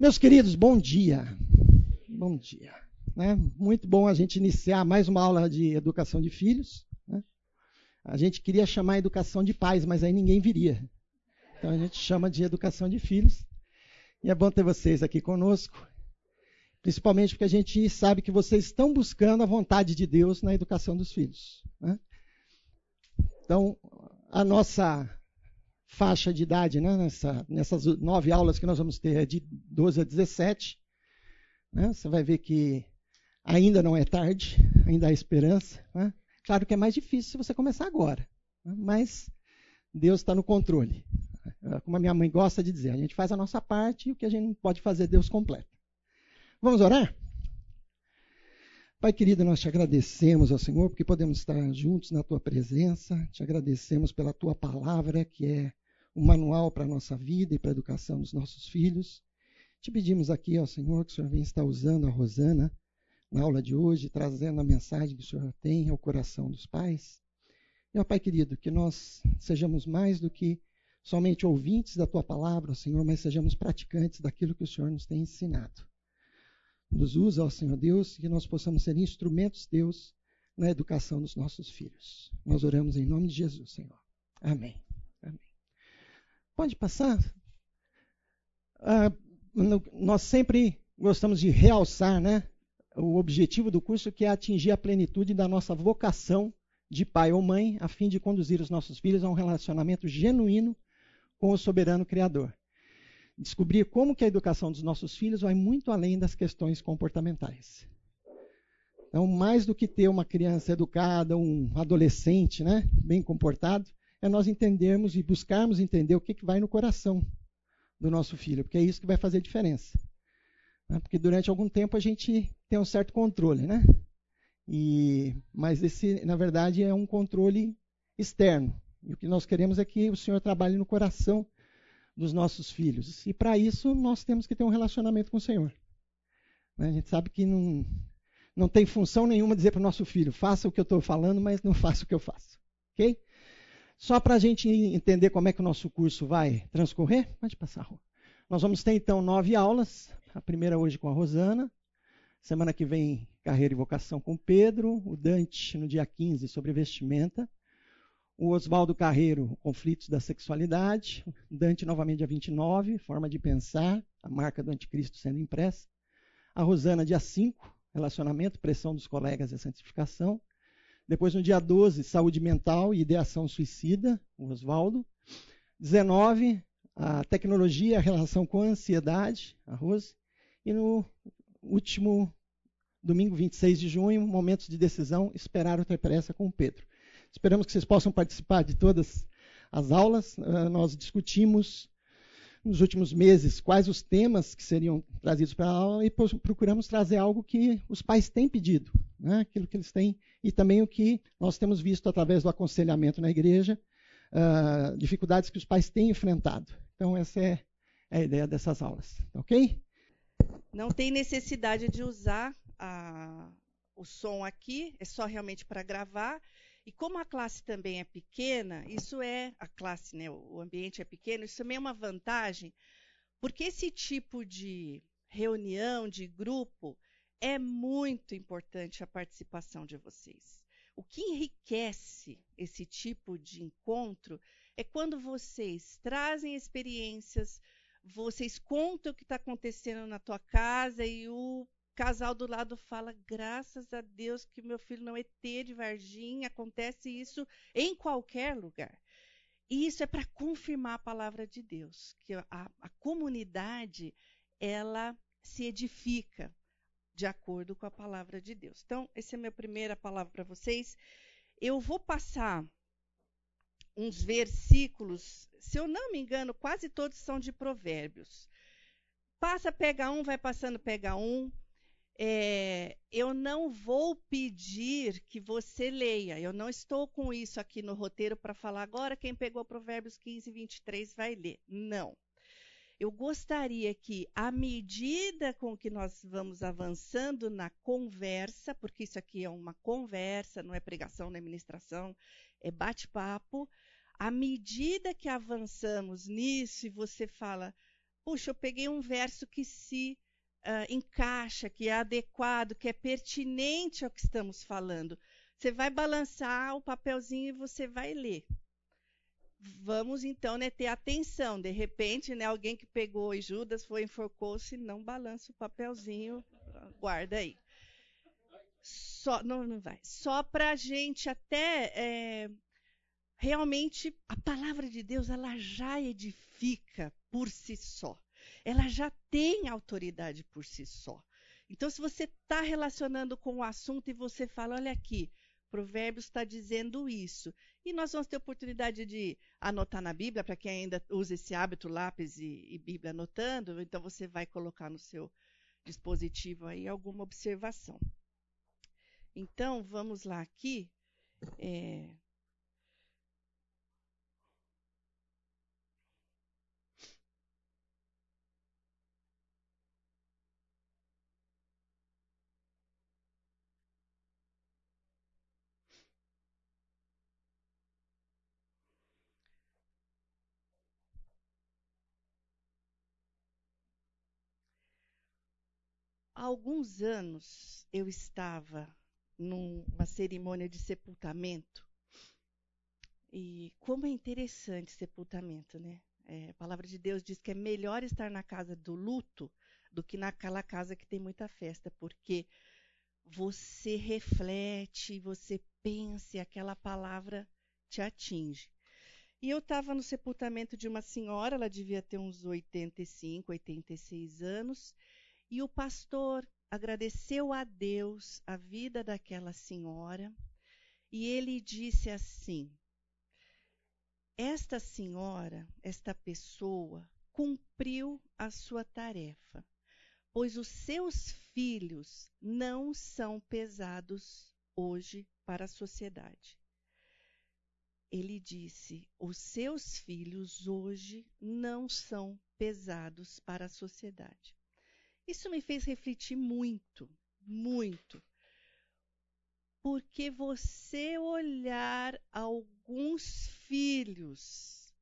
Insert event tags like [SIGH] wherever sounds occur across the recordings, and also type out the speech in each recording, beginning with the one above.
Meus queridos, bom dia. Bom dia. Né? Muito bom a gente iniciar mais uma aula de educação de filhos. Né? A gente queria chamar educação de pais, mas aí ninguém viria. Então a gente chama de educação de filhos. E é bom ter vocês aqui conosco, principalmente porque a gente sabe que vocês estão buscando a vontade de Deus na educação dos filhos. Né? Então, a nossa faixa de idade, né, nessa, nessas nove aulas que nós vamos ter, é de 12 a 17. Né, você vai ver que ainda não é tarde, ainda há esperança. Né? Claro que é mais difícil se você começar agora, né, mas Deus está no controle. É como a minha mãe gosta de dizer, a gente faz a nossa parte e o que a gente não pode fazer, Deus completa. Vamos orar? Pai querido, nós te agradecemos ao Senhor porque podemos estar juntos na tua presença. Te agradecemos pela tua palavra, que é um manual para a nossa vida e para a educação dos nossos filhos. Te pedimos aqui, ao Senhor, que o Senhor venha estar usando a Rosana na aula de hoje, trazendo a mensagem que o Senhor tem ao coração dos pais. Ó Pai querido, que nós sejamos mais do que somente ouvintes da tua palavra, Senhor, mas sejamos praticantes daquilo que o Senhor nos tem ensinado. Nos usa, ó Senhor Deus, que nós possamos ser instrumentos, Deus, na educação dos nossos filhos. Nós oramos em nome de Jesus, Senhor. Amém. Pode passar. Ah, nós sempre gostamos de realçar, né, o objetivo do curso que é atingir a plenitude da nossa vocação de pai ou mãe, a fim de conduzir os nossos filhos a um relacionamento genuíno com o soberano Criador descobrir como que a educação dos nossos filhos vai muito além das questões comportamentais. Então, mais do que ter uma criança educada, um adolescente né, bem comportado, é nós entendermos e buscarmos entender o que, que vai no coração do nosso filho, porque é isso que vai fazer diferença. Né? Porque durante algum tempo a gente tem um certo controle, né? E, mas esse, na verdade, é um controle externo. E o que nós queremos é que o Senhor trabalhe no coração dos nossos filhos. E para isso nós temos que ter um relacionamento com o Senhor. Né? A gente sabe que não, não tem função nenhuma dizer para o nosso filho, faça o que eu estou falando, mas não faça o que eu faço. Ok? Só para a gente entender como é que o nosso curso vai transcorrer, pode passar. Nós vamos ter então nove aulas. A primeira hoje com a Rosana. Semana que vem, carreira e vocação com Pedro. O Dante no dia 15 sobre vestimenta. O Oswaldo Carreiro, Conflitos da Sexualidade. Dante, novamente, dia 29, Forma de Pensar, a marca do Anticristo sendo impressa. A Rosana, dia 5, Relacionamento, Pressão dos Colegas e Santificação. Depois, no dia 12, Saúde Mental e Ideação Suicida, o Oswaldo. 19, a Tecnologia a Relação com a Ansiedade, a Rose. E no último domingo, 26 de junho, Momentos de Decisão, Esperar ou Ter Pressa com o Pedro. Esperamos que vocês possam participar de todas as aulas. Uh, nós discutimos nos últimos meses quais os temas que seriam trazidos para a aula e procuramos trazer algo que os pais têm pedido, né? aquilo que eles têm, e também o que nós temos visto através do aconselhamento na igreja, uh, dificuldades que os pais têm enfrentado. Então, essa é a ideia dessas aulas, ok? Não tem necessidade de usar a, o som aqui, é só realmente para gravar. E como a classe também é pequena, isso é a classe, né, o ambiente é pequeno, isso também é uma vantagem, porque esse tipo de reunião, de grupo, é muito importante a participação de vocês. O que enriquece esse tipo de encontro é quando vocês trazem experiências, vocês contam o que está acontecendo na tua casa e o casal do lado fala: graças a Deus que meu filho não é T de Varginha, acontece isso em qualquer lugar. E isso é para confirmar a palavra de Deus, que a, a comunidade ela se edifica de acordo com a palavra de Deus. Então, essa é a minha primeira palavra para vocês. Eu vou passar uns versículos, se eu não me engano, quase todos são de Provérbios. Passa, pega um, vai passando, pega um é, eu não vou pedir que você leia. Eu não estou com isso aqui no roteiro para falar agora. Quem pegou Provérbios 15, 23 vai ler. Não. Eu gostaria que, à medida com que nós vamos avançando na conversa, porque isso aqui é uma conversa, não é pregação, não é ministração, é bate-papo, à medida que avançamos nisso e você fala, puxa, eu peguei um verso que se uh, encaixa, que é adequado, que é pertinente ao que estamos falando. Você vai balançar o papelzinho e você vai ler. Vamos então né, ter atenção. De repente, né, alguém que pegou e Judas foi enforcou-se, não balança o papelzinho, guarda aí. Só, não, não vai. Só para a gente até é, realmente a palavra de Deus ela já edifica por si só ela já tem autoridade por si só. Então, se você está relacionando com o assunto e você fala, olha aqui, Provérbios está dizendo isso. E nós vamos ter oportunidade de anotar na Bíblia, para quem ainda usa esse hábito, lápis e, e, Bíblia anotando, então você vai colocar no seu dispositivo aí alguma observação. Então, vamos lá aqui. É, Há alguns anos eu estava numa cerimônia de sepultamento. E como é interessante sepultamento, né? É, a palavra de Deus diz que é melhor estar na casa do luto do que naquela casa que tem muita festa, porque você reflete, você pensa e aquela palavra te atinge. E eu estava no sepultamento de uma senhora, ela devia ter uns 85, 86 anos, e o pastor agradeceu a Deus a vida daquela senhora e ele disse assim: Esta senhora, esta pessoa, cumpriu a sua tarefa, pois os seus filhos não são pesados hoje para a sociedade. Ele disse: Os seus filhos hoje não são pesados para a sociedade. Isso me fez refletir muito, muito. Porque você olhar alguns filhos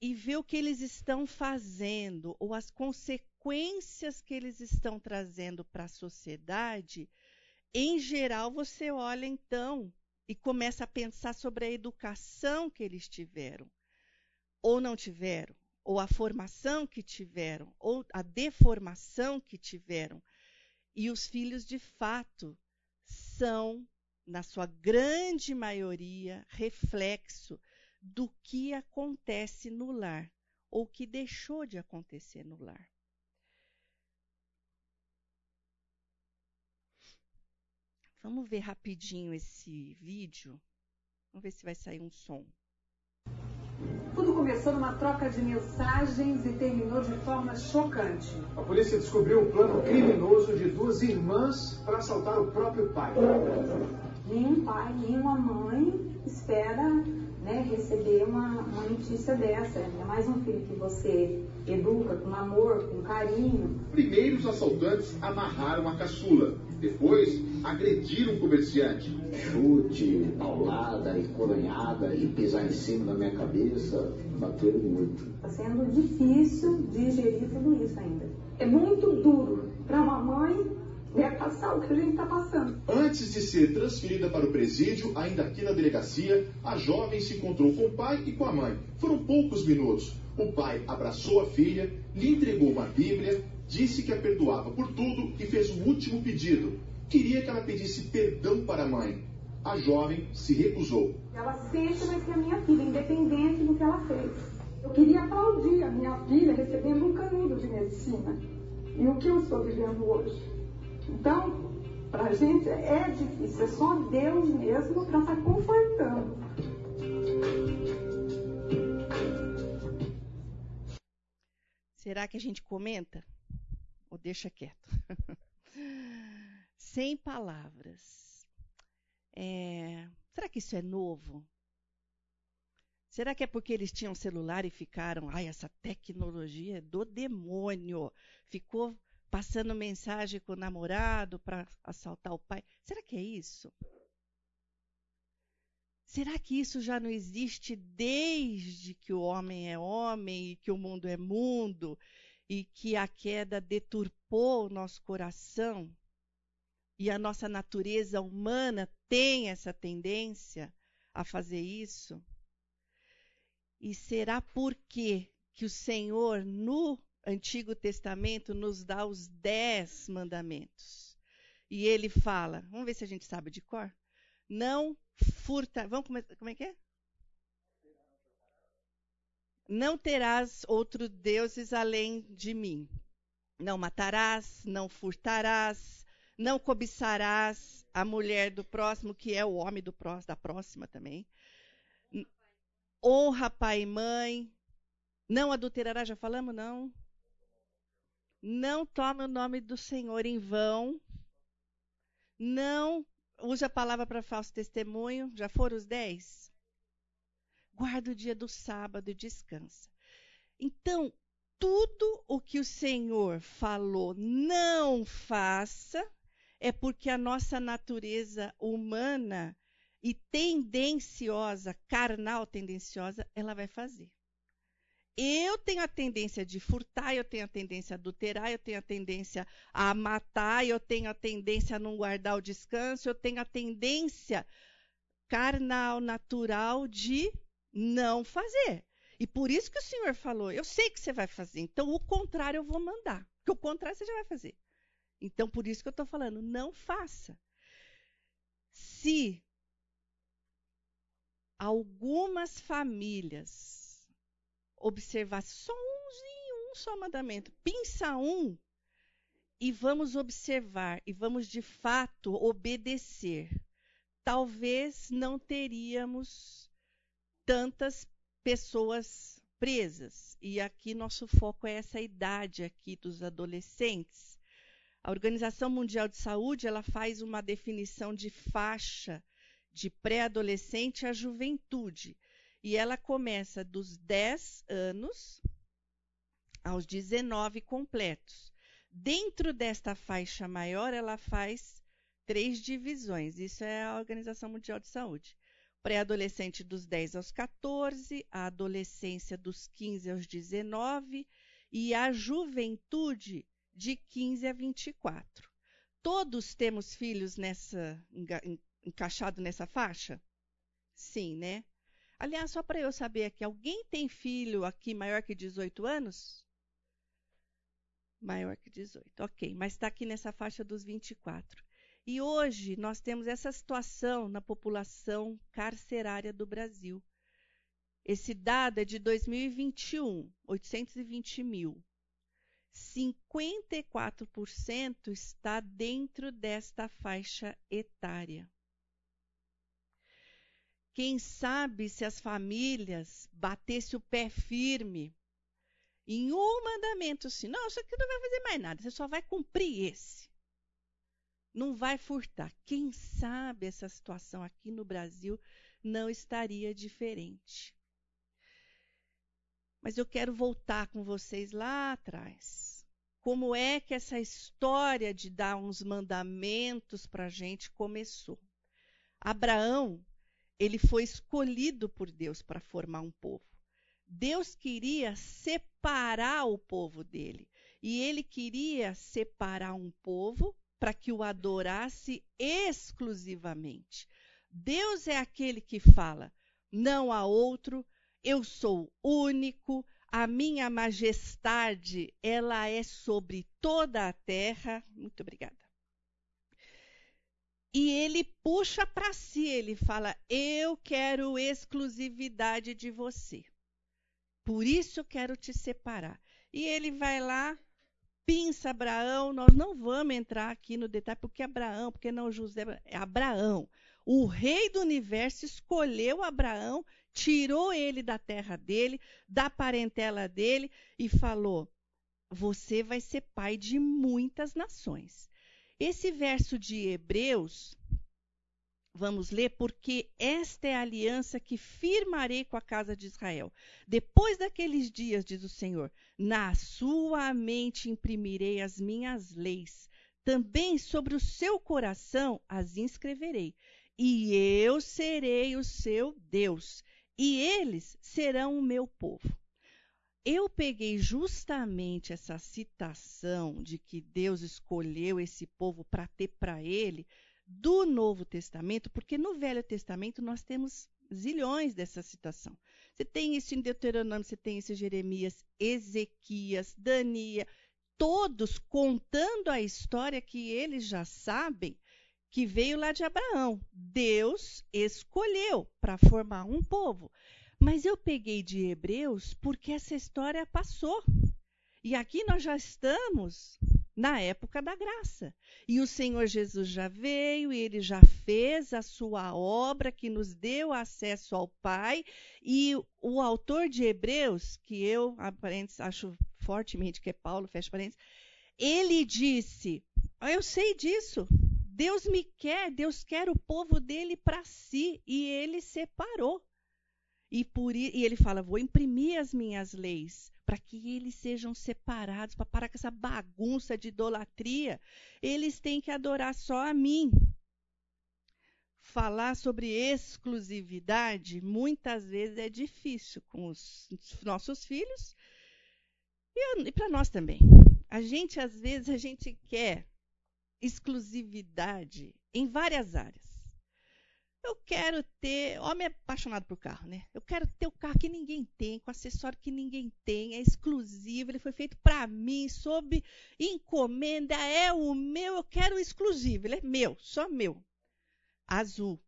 e ver o que eles estão fazendo ou as consequências que eles estão trazendo para a sociedade, em geral você olha então e começa a pensar sobre a educação que eles tiveram ou não tiveram, ou a formação que tiveram, ou a deformação que tiveram. E os filhos, de fato, são, na sua grande maioria, reflexo do que acontece no lar, ou que deixou de acontecer no lar. Vamos ver rapidinho esse vídeo. Vamos ver se vai sair um som. Tudo começou numa troca de mensagens e terminou de forma chocante. A polícia descobriu um plano criminoso de duas irmãs para assaltar o próprio pai. Nenhum pai, nenhuma mãe espera né, receber uma, uma notícia dessa. É mais um filho que você educa com amor, com carinho. Primeiro os assaltantes amarraram a caçula depois, agrediram um comerciante. Chute, paulada e coronhada e pisar em cima da minha cabeça, bateram muito. Está sendo difícil digerir tudo isso ainda. É muito duro para uma mãe né, passar o que a gente está passando. Antes de ser transferida para o presídio, ainda aqui na delegacia, a jovem se encontrou com o pai e com a mãe. Foram poucos minutos. O pai abraçou a filha, lhe entregou uma Bíblia, disse que a perdoava por tudo e fez um último pedido. Queria que ela pedisse perdão para a mãe. A jovem se recusou. Ela sempre vai ser a minha filha, independente do que ela fez. Eu queria aplaudir a minha filha recebendo um canudo de medicina. E o que eu estou vivendo hoje? Então, para a gente é difícil, é só Deus mesmo para estar tá confortando. Será que a gente comenta? Ou deixa quieto. [LAUGHS] Sem palavras. É, será que isso é novo? Será que é porque eles tinham celular e ficaram, ai, essa tecnologia é do demônio? Ficou passando mensagem com o namorado para assaltar o pai? Será que é isso? Será que isso já não existe desde que o homem é homem e que o mundo é mundo e que a queda deturpou o nosso coração? E a nossa natureza humana tem essa tendência a fazer isso? E será por quê que o Senhor, no Antigo Testamento, nos dá os dez mandamentos? E ele fala, vamos ver se a gente sabe de cor? Não furta. Vamos. Como é que é? Não terás outros deuses além de mim. Não matarás, não furtarás, não cobiçarás a mulher do próximo, que é o homem do próximo, da próxima também. Honra pai e mãe. Não adulterarás, já falamos? Não. Não tome o nome do Senhor em vão. Não usa a palavra para falso testemunho. Já foram os dez? Guarda o dia do sábado e descansa. Então, tudo o que o Senhor falou não faça é porque a nossa natureza humana e tendenciosa, carnal tendenciosa, ela vai fazer. Eu tenho a tendência de furtar, eu tenho a tendência a adulterar, eu tenho a tendência a matar, eu tenho a tendência a não guardar o descanso, eu tenho a tendência carnal, natural de não fazer. E por isso que o Senhor falou: eu sei que você vai fazer, então o contrário eu vou mandar. Porque o contrário você já vai fazer. Então por isso que eu estou falando: não faça. Se algumas famílias observar só umzinho, um só mandamento. Pinça um e vamos observar e vamos de fato obedecer. Talvez não teríamos tantas pessoas presas. E aqui nosso foco é essa idade aqui dos adolescentes. A Organização Mundial de Saúde, ela faz uma definição de faixa de pré-adolescente à juventude. E ela começa dos 10 anos aos 19 completos. Dentro desta faixa maior, ela faz três divisões. Isso é a Organização Mundial de Saúde. Pré-adolescente dos 10 aos 14, a adolescência dos 15 aos 19 e a juventude de 15 a 24. Todos temos filhos nessa encaixado nessa faixa? Sim, né? Aliás, só para eu saber aqui, alguém tem filho aqui maior que 18 anos? Maior que 18, ok, mas está aqui nessa faixa dos 24. E hoje nós temos essa situação na população carcerária do Brasil. Esse dado é de 2021, 820 mil. 54% está dentro desta faixa etária. Quem sabe se as famílias batessem o pé firme em um mandamento assim, não, isso aqui não vai fazer mais nada, você só vai cumprir esse. Não vai furtar. Quem sabe essa situação aqui no Brasil não estaria diferente. Mas eu quero voltar com vocês lá atrás. Como é que essa história de dar uns mandamentos para a gente começou? Abraão ele foi escolhido por Deus para formar um povo. Deus queria separar o povo dele. E ele queria separar um povo para que o adorasse exclusivamente. Deus é aquele que fala: não há outro, eu sou único, a minha majestade, ela é sobre toda a terra. Muito obrigada e ele puxa para si, ele fala: Eu quero exclusividade de você. Por isso quero te separar. E ele vai lá, pinça Abraão. Nós não vamos entrar aqui no detalhe, porque Abraão, porque não José, é Abraão. O rei do universo escolheu Abraão, tirou ele da terra dele, da parentela dele e falou: Você vai ser pai de muitas nações. Esse verso de Hebreus, vamos ler, porque esta é a aliança que firmarei com a casa de Israel. Depois daqueles dias, diz o Senhor, na sua mente imprimirei as minhas leis, também sobre o seu coração as inscreverei. e eu serei o seu Deus, e eles serão o meu povo. Eu peguei justamente essa citação de que Deus escolheu esse povo para ter para ele do Novo Testamento, porque no Velho Testamento nós temos zilhões dessa citação. Você tem isso em Deuteronômio, você tem isso em Jeremias, Ezequias, Daniel, todos contando a história que eles já sabem que veio lá de Abraão. Deus escolheu para formar um povo. Mas eu peguei de Hebreus porque essa história passou. E aqui nós já estamos na época da graça. E o Senhor Jesus já veio e ele já fez a sua obra que nos deu acesso ao Pai. E o autor de Hebreus, que eu acho fortemente que é Paulo, fecha parênteses, ele disse: Eu sei disso. Deus me quer, Deus quer o povo dele para si e ele separou. E, por, e ele fala: Vou imprimir as minhas leis para que eles sejam separados, para parar com essa bagunça de idolatria. Eles têm que adorar só a mim. Falar sobre exclusividade muitas vezes é difícil com os nossos filhos e, e para nós também. A gente, às vezes, a gente quer exclusividade em várias áreas. Eu quero ter. Homem é apaixonado por carro, né? Eu quero ter o carro que ninguém tem, com acessório que ninguém tem, é exclusivo, ele foi feito para mim, sob encomenda, é o meu, eu quero exclusivo, ele é meu, só meu. Azul.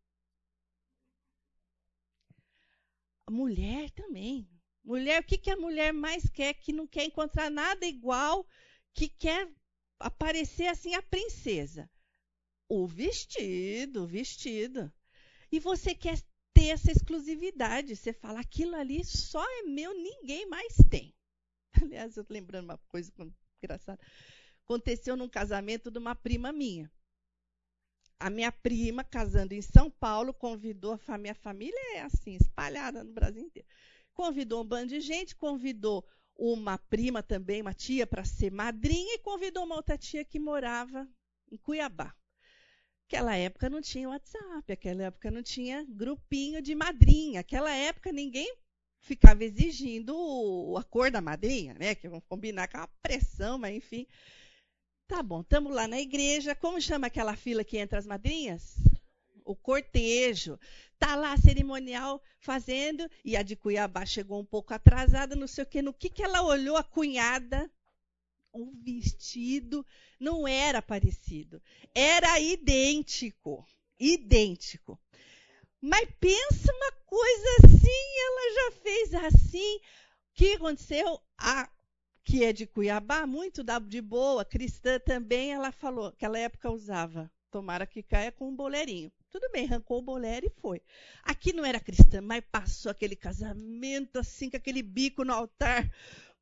Mulher também. Mulher, o que, que a mulher mais quer? Que não quer encontrar nada igual, que quer aparecer assim a princesa. O vestido, o vestido. E você quer ter essa exclusividade. Você fala, aquilo ali só é meu, ninguém mais tem. [LAUGHS] Aliás, eu tô lembrando uma coisa engraçada. Aconteceu num casamento de uma prima minha. A minha prima, casando em São Paulo, convidou a família. A família é assim, espalhada no Brasil inteiro. Convidou um bando de gente, convidou uma prima também, uma tia, para ser madrinha, e convidou uma outra tia que morava em Cuiabá. Aquela época não tinha WhatsApp, aquela época não tinha grupinho de madrinha, aquela época ninguém ficava exigindo a cor da madrinha, né? Que vamos combinar com uma pressão, mas enfim. Tá bom, estamos lá na igreja. Como chama aquela fila que entra as madrinhas? O cortejo. Tá lá a cerimonial fazendo, e a de Cuiabá chegou um pouco atrasada, não sei o quê. No que, que ela olhou a cunhada? O vestido não era parecido, era idêntico, idêntico. Mas pensa uma coisa assim, ela já fez assim. O que aconteceu? A que é de Cuiabá, muito de boa, cristã também, ela falou, aquela época usava, tomara que caia com um boleirinho. Tudo bem, arrancou o bolero e foi. Aqui não era cristã, mas passou aquele casamento assim, com aquele bico no altar,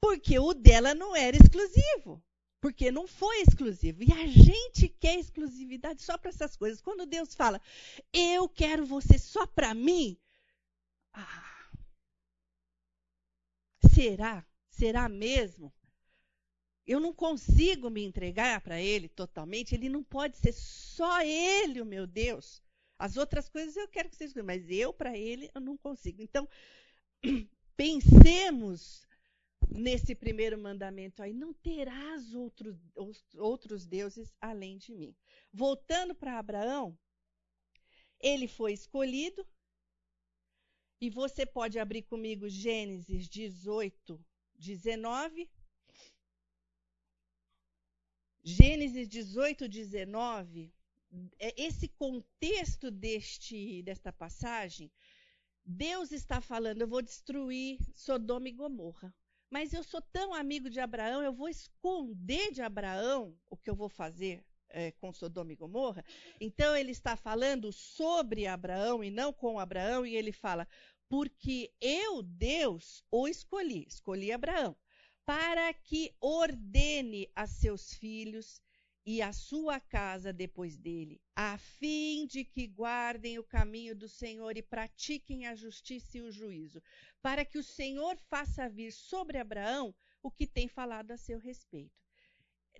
porque o dela não era exclusivo. Porque não foi exclusivo. E a gente quer exclusividade só para essas coisas. Quando Deus fala, eu quero você só para mim. Ah, será? Será mesmo? Eu não consigo me entregar para Ele totalmente. Ele não pode ser só Ele, o meu Deus. As outras coisas eu quero que vocês mas eu para Ele eu não consigo. Então, [CLEARS THROAT] pensemos nesse primeiro mandamento aí, não terás outro, outros deuses além de mim. Voltando para Abraão, ele foi escolhido, e você pode abrir comigo Gênesis 18, 19. Gênesis 18, 19. É, esse contexto deste, desta passagem, Deus está falando: eu vou destruir Sodoma e Gomorra. Mas eu sou tão amigo de Abraão, eu vou esconder de Abraão o que eu vou fazer é, com Sodoma e Gomorra. Então ele está falando sobre Abraão e não com Abraão, e ele fala: porque eu, Deus, o escolhi, escolhi Abraão, para que ordene a seus filhos e a sua casa depois dele, a fim de que guardem o caminho do Senhor e pratiquem a justiça e o juízo, para que o Senhor faça vir sobre Abraão o que tem falado a seu respeito.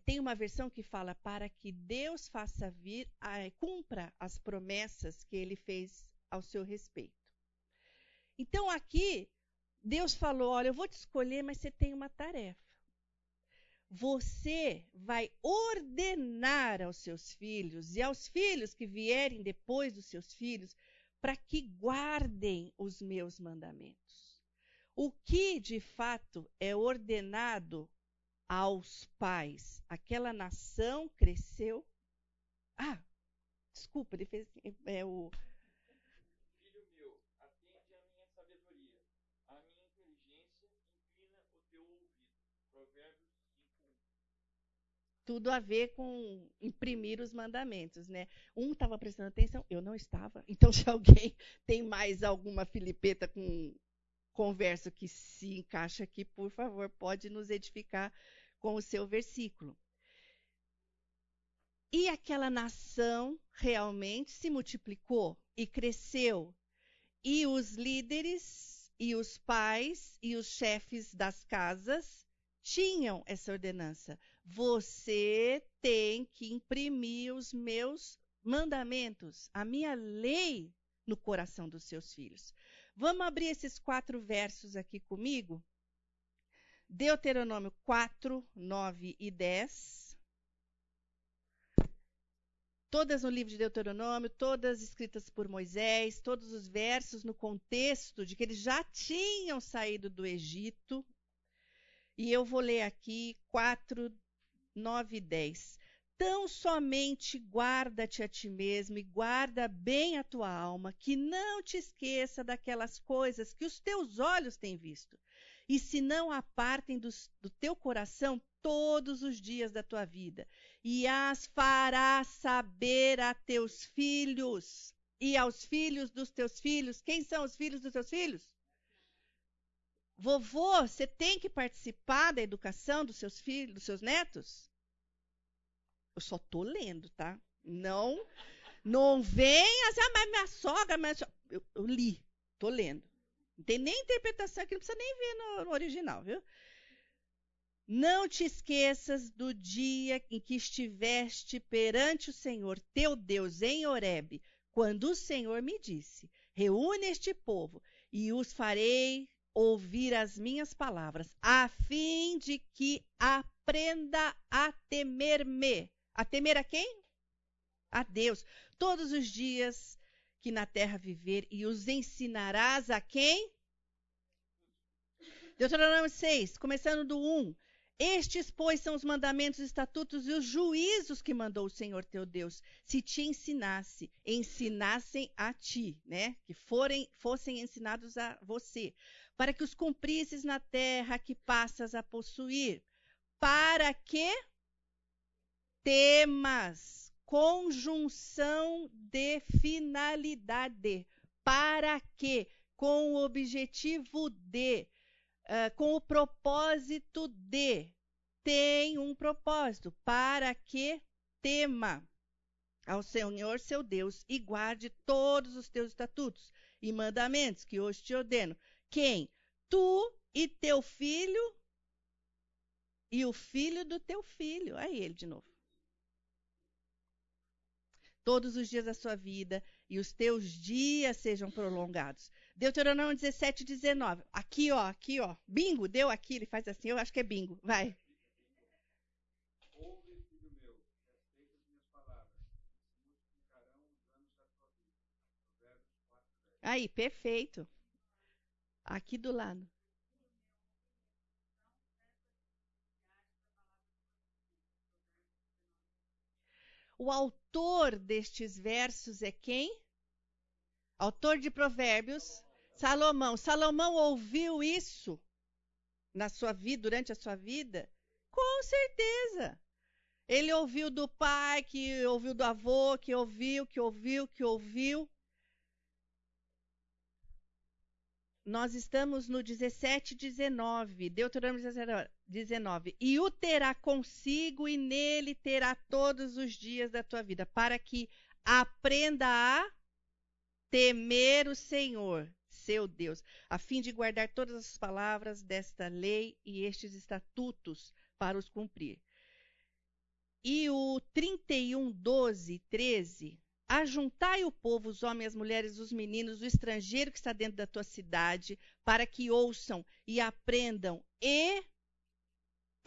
tem uma versão que fala para que Deus faça vir, cumpra as promessas que ele fez ao seu respeito. Então aqui, Deus falou: Olha, eu vou te escolher, mas você tem uma tarefa. Você vai ordenar aos seus filhos e aos filhos que vierem depois dos seus filhos para que guardem os meus mandamentos. O que de fato é ordenado aos pais? Aquela nação cresceu. Ah, desculpa, ele fez assim, é, o Filho meu, atende à minha sabedoria, à minha inteligência, inclina o teu ouvido. Provérbios 5:1. Tudo a ver com imprimir os mandamentos, né? Um estava prestando atenção, eu não estava. [LAUGHS] Então, se alguém tem mais alguma filipeta com conversa que se encaixa aqui, por favor, pode nos edificar com o seu versículo. E aquela nação realmente se multiplicou e cresceu. E os líderes, e os pais, e os chefes das casas tinham essa ordenança. Você tem que imprimir os meus mandamentos, a minha lei no coração dos seus filhos. Vamos abrir esses quatro versos aqui comigo? Deuteronômio 4, 9 e 10. Todas no livro de Deuteronômio, todas escritas por Moisés, todos os versos no contexto de que eles já tinham saído do Egito. E eu vou ler aqui 4, 9 e 10. Tão somente guarda-te a ti mesmo e guarda bem a tua alma, que não te esqueça daquelas coisas que os teus olhos têm visto, e se não apartem do, do teu coração todos os dias da tua vida, e as farás saber a teus filhos e aos filhos dos teus filhos. Quem são os filhos dos teus filhos? Vovô, você tem que participar da educação dos seus filhos, dos seus netos? Eu só tô lendo, tá? Não, não venha assim, ah, mas minha sogra, mas eu, eu li, tô lendo. Não tem nem interpretação aqui, não precisa nem ver no, no original, viu? Não te esqueças do dia em que estiveste perante o Senhor teu Deus em Horebe, quando o Senhor me disse: Reúne este povo e os farei ouvir as minhas palavras, a fim de que aprenda a temer-me. A temer a quem? A Deus. Todos os dias que na terra viver, e os ensinarás a quem? Deuteronômio 6, começando do 1. Estes, pois, são os mandamentos, estatutos e os juízos que mandou o Senhor teu Deus, se te ensinasse, ensinassem a ti, né? Que forem, fossem ensinados a você, para que os cumprisses na terra que passas a possuir, para que temas, conjunção de finalidade, para que, com o objetivo de, uh, com o propósito de, tem um propósito, para que tema ao Senhor seu Deus e guarde todos os teus estatutos e mandamentos que hoje te ordeno. Quem? Tu e teu filho e o filho do teu filho. Aí ele de novo. Todos os dias da sua vida e os teus dias sejam prolongados. Deuteronômio 17, 19. Aqui, ó, aqui, ó. Bingo, deu aqui, ele faz assim, eu acho que é bingo. Vai. Ouve, filho meu, aceita as minhas palavras, se multiplicarão os anos da tua vida. Provérbios 4, 10. Aí, perfeito. Aqui do lado. O autor destes versos é quem? Autor de Provérbios, Salomão. Salomão ouviu isso na sua vida, durante a sua vida? Com certeza. Ele ouviu do pai, que ouviu do avô, que ouviu, que ouviu, que ouviu. Nós estamos no 17, 19, Deuteronômio 19. E o terá consigo e nele terá todos os dias da tua vida, para que aprenda a temer o Senhor, seu Deus, a fim de guardar todas as palavras desta lei e estes estatutos para os cumprir. E o 31, 12, 13. Ajuntai o povo, os homens, as mulheres, os meninos, o estrangeiro que está dentro da tua cidade, para que ouçam e aprendam e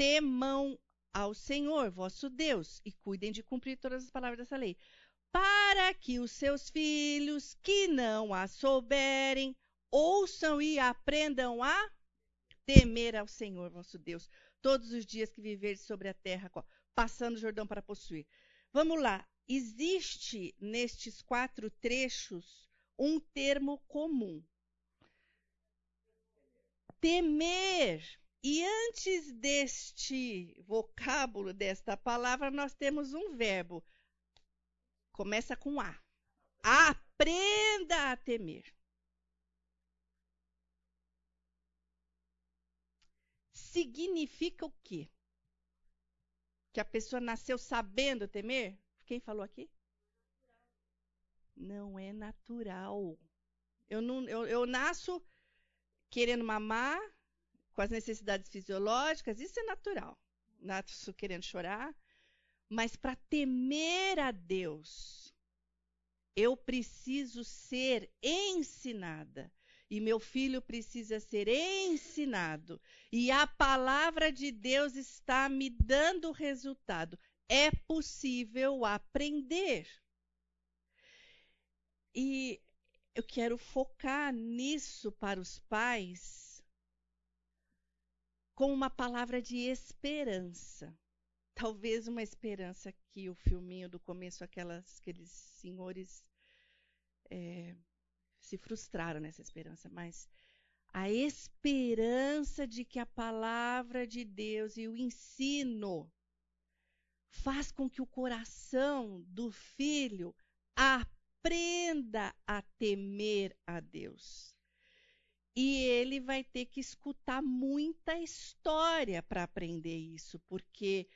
temam ao Senhor, vosso Deus, e cuidem de cumprir todas as palavras dessa lei, para que os seus filhos, que não a souberem, ouçam e aprendam a temer ao Senhor, vosso Deus, todos os dias que viverdes sobre a terra, passando o Jordão para possuir. Vamos lá existe nestes quatro trechos um termo comum. Temer. E antes deste vocábulo, desta palavra, nós temos um verbo. Começa com A. Aprenda a temer. Significa o quê? Que a pessoa nasceu sabendo temer? Quem falou aqui? Não é natural. Eu, não, eu, eu nasço querendo mamar, com as necessidades fisiológicas, isso é natural. Nasço querendo chorar. Mas para temer a Deus, eu preciso ser ensinada. E meu filho precisa ser ensinado. E a palavra de Deus está me dando resultado é possível aprender. E eu quero focar nisso para os pais com uma palavra de esperança. Talvez uma esperança que o filminho do começo, aquelas, aqueles senhores é, se frustraram nessa esperança, mas a esperança de que a palavra de Deus e o ensino faz com que o coração do filho aprenda a temer a Deus. E ele vai ter que escutar muita história para aprender isso, porque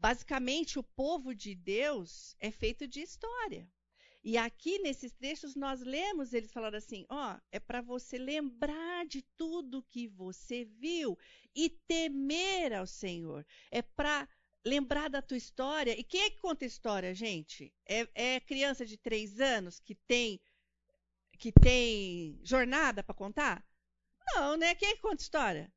basicamente o povo de Deus é feito de história. E aqui nesses trechos nós lemos eles falaram assim: ó, é para você lembrar de tudo que você viu e temer ao Senhor. É para lembrar da tua história. E quem é que conta história, gente? É, é criança de três anos que tem que tem jornada para contar? Não, né? Quem é que conta história?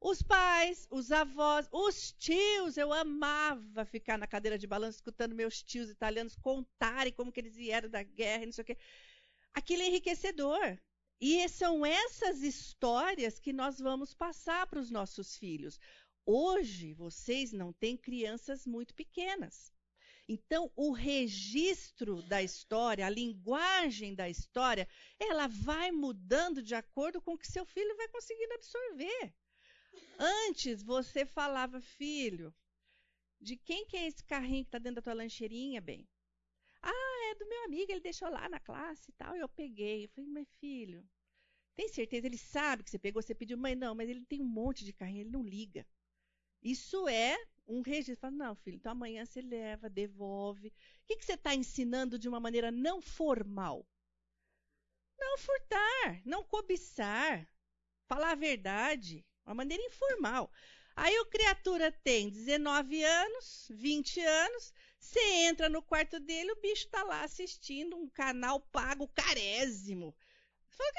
Os pais, os avós, os tios. Eu amava ficar na cadeira de balanço escutando meus tios italianos contarem como que eles vieram da guerra e não sei o quê. Aquilo é enriquecedor. E são essas histórias que nós vamos passar para os nossos filhos. Hoje, vocês não têm crianças muito pequenas. Então, o registro da história, a linguagem da história, ela vai mudando de acordo com o que seu filho vai conseguindo absorver. Antes, você falava, filho, de quem que é esse carrinho que está dentro da tua lancheirinha, bem? Ah, é do meu amigo, ele deixou lá na classe e tal, e eu peguei. Eu falei, meu filho, tem certeza? Ele sabe que você pegou, você pediu, mãe, não, mas ele tem um monte de carrinho, ele não liga. Isso é um registro. Fala, não, filho, então amanhã você leva, devolve. O que, que você está ensinando de uma maneira não formal? Não furtar, não cobiçar, falar a verdade, uma maneira informal. Aí o criatura tem 19 anos, 20 anos, você entra no quarto dele, o bicho está lá assistindo um canal pago carésimo. Você fala,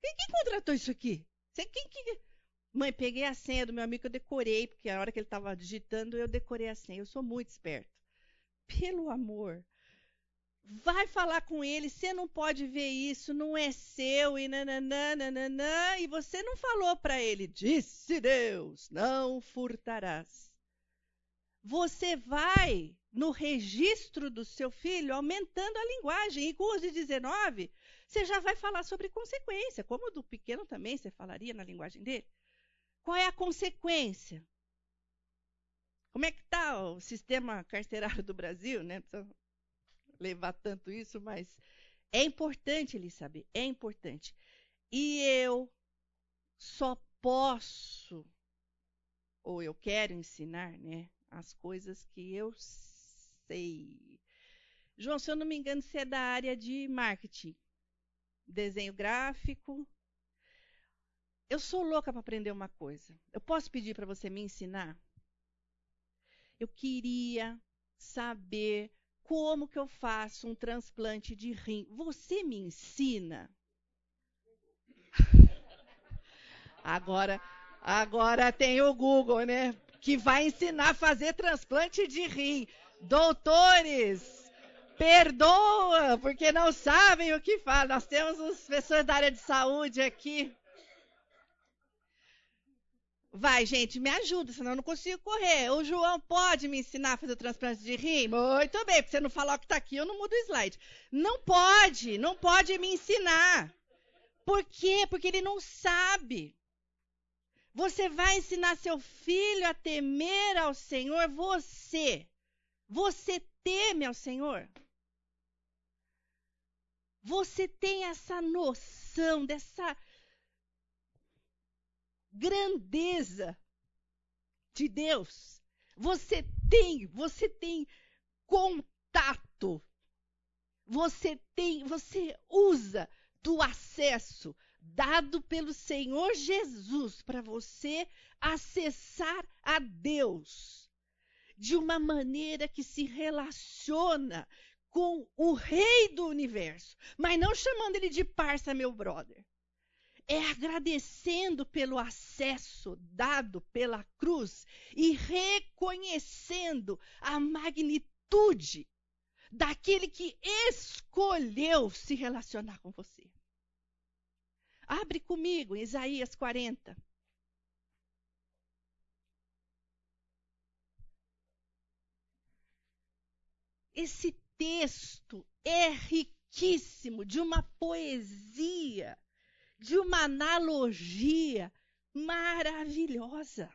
quem, quem contratou isso aqui? Você, quem, quem, Mãe, peguei a senha do meu amigo, eu decorei, porque a hora que ele estava digitando, eu decorei a senha. Eu sou muito esperto. Pelo amor. Vai falar com ele, você não pode ver isso, não é seu, e nananã, nananã, e você não falou para ele, disse Deus, não furtarás. Você vai no registro do seu filho aumentando a linguagem, e com os de 19, você já vai falar sobre consequência, como do pequeno também você falaria na linguagem dele. Qual é a consequência? Como é que está o sistema carcerário do Brasil? Né? Precisa levar tanto isso, mas é importante ele saber, é importante. E eu só posso, ou eu quero ensinar, né, as coisas que eu sei. João, se eu não me engano, você é da área de marketing, desenho gráfico, eu sou louca para aprender uma coisa. Eu posso pedir para você me ensinar? eu queria saber como que eu faço um transplante de rim. Você me ensina? [LAUGHS] Agora, agora tem o Google, né? Que vai ensinar a fazer transplante de rim. Doutores, perdoa, porque não sabem o que fala. Nós temos os pessoas da área de saúde aqui. Vai, gente, me ajuda, senão eu não consigo correr. O João pode me ensinar a fazer o transplante de rim? Muito bem, porque você não falar o que está aqui, eu não mudo o slide. Não pode, não pode me ensinar. Por quê? Porque ele não sabe. Você vai ensinar seu filho a temer ao Senhor? Você. Você teme ao Senhor? Você tem essa noção dessa grandeza de Deus. Você tem, você tem contato. Você tem, você usa do acesso dado pelo Senhor Jesus para você acessar a Deus de uma maneira que se relaciona com o rei do universo, mas não chamando ele de parça, meu brother. É agradecendo pelo acesso dado pela cruz e reconhecendo a magnitude daquele que escolheu se relacionar com você. Abre comigo Isaías 40. Esse texto é riquíssimo de uma poesia, de uma analogia maravilhosa.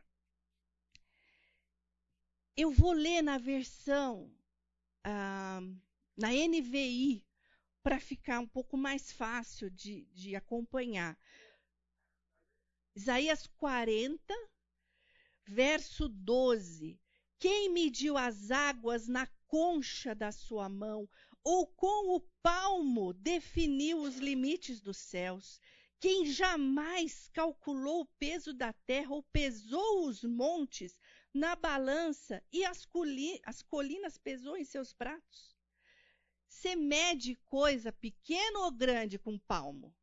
Eu vou ler na versão, ah, na NVI, para ficar um pouco mais fácil de, de acompanhar. Isaías 40, verso 12. Quem mediu as águas na concha da sua mão, ou com o palmo definiu os limites dos céus. Quem jamais calculou o peso da terra ou pesou os montes na balança e as, as colinas pesou em seus pratos? Você mede coisa pequena ou grande com palmo?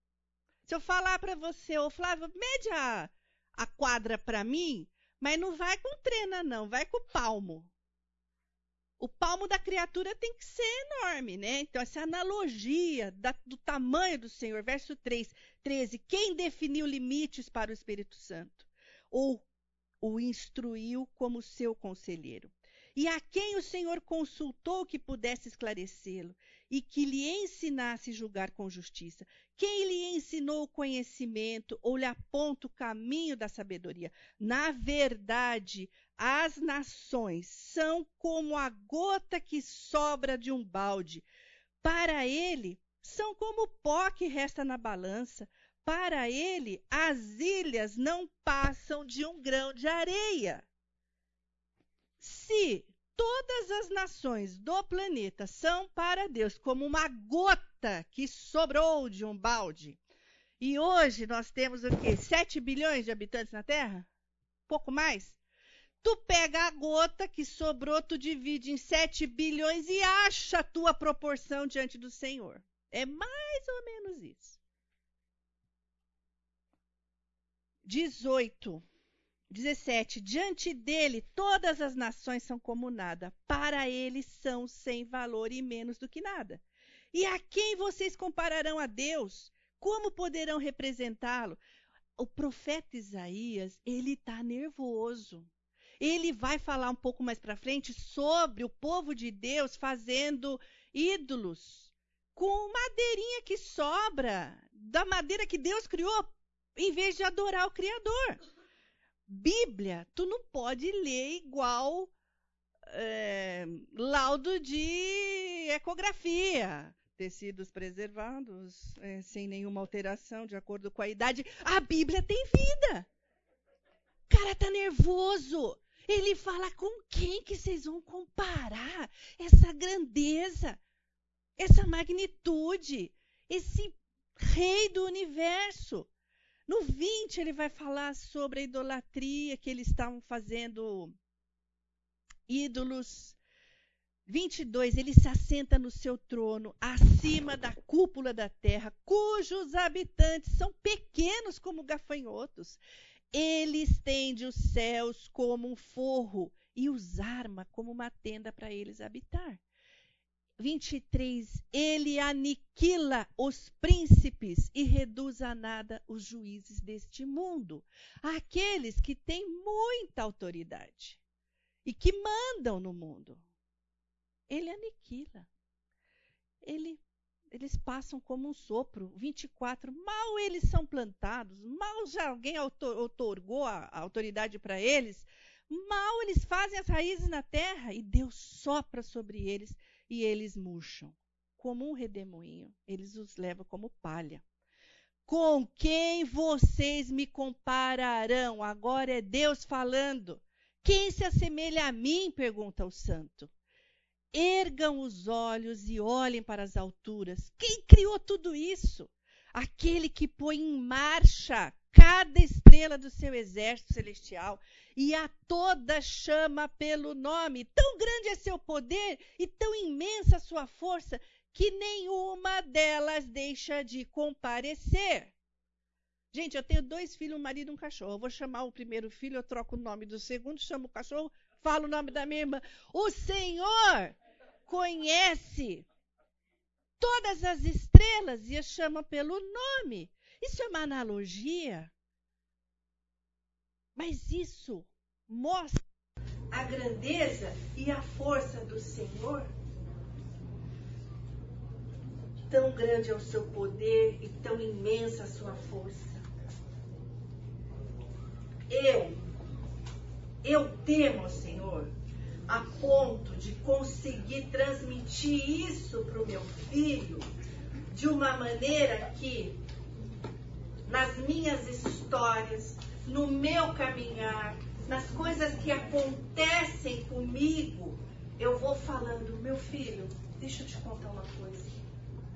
Se eu falar para você, ô Flávio, mede a, a quadra para mim, mas não vai com trena, não, vai com palmo o palmo da criatura tem que ser enorme, né? Então, essa analogia da, do tamanho do Senhor, verso 3, 13. Quem definiu limites para o Espírito Santo? Ou o instruiu como seu conselheiro? E a quem o Senhor consultou que pudesse esclarecê-lo e que lhe ensinasse julgar com justiça? Quem lhe ensinou o conhecimento ou lhe aponta o caminho da sabedoria? Na verdade, as nações são como a gota que sobra de um balde. Para ele, são como o pó que resta na balança. Para ele, as ilhas não passam de um grão de areia. Se todas as nações do planeta são para Deus como uma gota que sobrou de um balde, e hoje nós temos o quê? 7 bilhões de habitantes na Terra? Pouco mais? Tu pega a gota que sobrou, tu divide em 7 bilhões e acha a tua proporção diante do Senhor. É mais ou menos isso. 18. 17. Diante dele, todas as nações são como nada. Para ele são sem valor e menos do que nada. E a quem vocês compararão a Deus? Como poderão representá-lo? O profeta Isaías, ele está nervoso ele vai falar um pouco mais para frente sobre o povo de Deus fazendo ídolos com madeirinha que sobra da madeira que Deus criou, em vez de adorar o Criador. Bíblia, tu não pode ler igual é, laudo de ecografia. Tecidos preservados, é, sem nenhuma alteração, de acordo com a idade. A Bíblia tem vida. O cara tá nervoso. Ele fala com quem que vocês vão comparar essa grandeza, essa magnitude, esse rei do universo. No 20 ele vai falar sobre a idolatria que eles estavam fazendo ídolos. 22, ele se assenta no seu trono, acima da cúpula da terra, cujos habitantes são pequenos como gafanhotos. Ele estende os céus como um forro e os arma como uma tenda para eles habitar. 23, ele aniquila os príncipes e reduz a nada os juízes deste mundo, aqueles que têm muita autoridade e que mandam no mundo. Ele aniquila. Ele, eles passam como um sopro. 24, mal eles são plantados, mal já alguém otorgou a, a autoridade para eles, mal eles fazem as raízes na terra e Deus sopra sobre eles e eles murcham. Como um redemoinho, eles os levam como palha. Com quem vocês me compararão? Agora é Deus falando. Quem se assemelha a mim? pergunta o santo. Ergam os olhos e olhem para as alturas. Quem criou tudo isso? Aquele que põe em marcha cada estrela do seu exército celestial e a toda chama pelo nome. Tão grande é seu poder e tão imensa sua força que nenhuma delas deixa de comparecer. Gente, eu tenho dois filhos, um marido e um cachorro. Eu vou chamar o primeiro filho, eu troco o nome do segundo, chamo o cachorro, falo o nome da minha irmã. O Senhor conhece todas as estrelas e as chama pelo nome. Isso é uma analogia mas isso mostra a grandeza e a força do Senhor. Tão grande é o seu poder e tão imensa a sua força. Eu, eu temo, Senhor, a ponto de conseguir transmitir isso para o meu filho de uma maneira que, nas minhas histórias, no meu caminhar, nas coisas que acontecem comigo, eu vou falando, meu filho, deixa eu te contar uma coisa.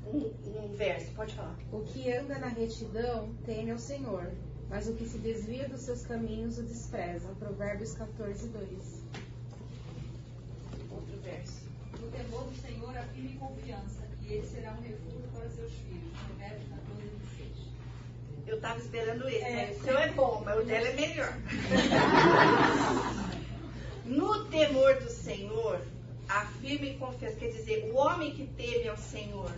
Um, um verso, pode falar. O que anda na retidão teme ao Senhor, mas o que se desvia dos seus caminhos o despreza. Provérbios 14, 2. Temor do Senhor há firme confiança, e ele será um refúgio para os seus filhos. Provérbios 14, 26. Eu estava esperando esse. É, o seu é bom, mas o dela é melhor. [LAUGHS] no temor do Senhor, a firme confiança. Quer dizer, o homem que teme ao Senhor.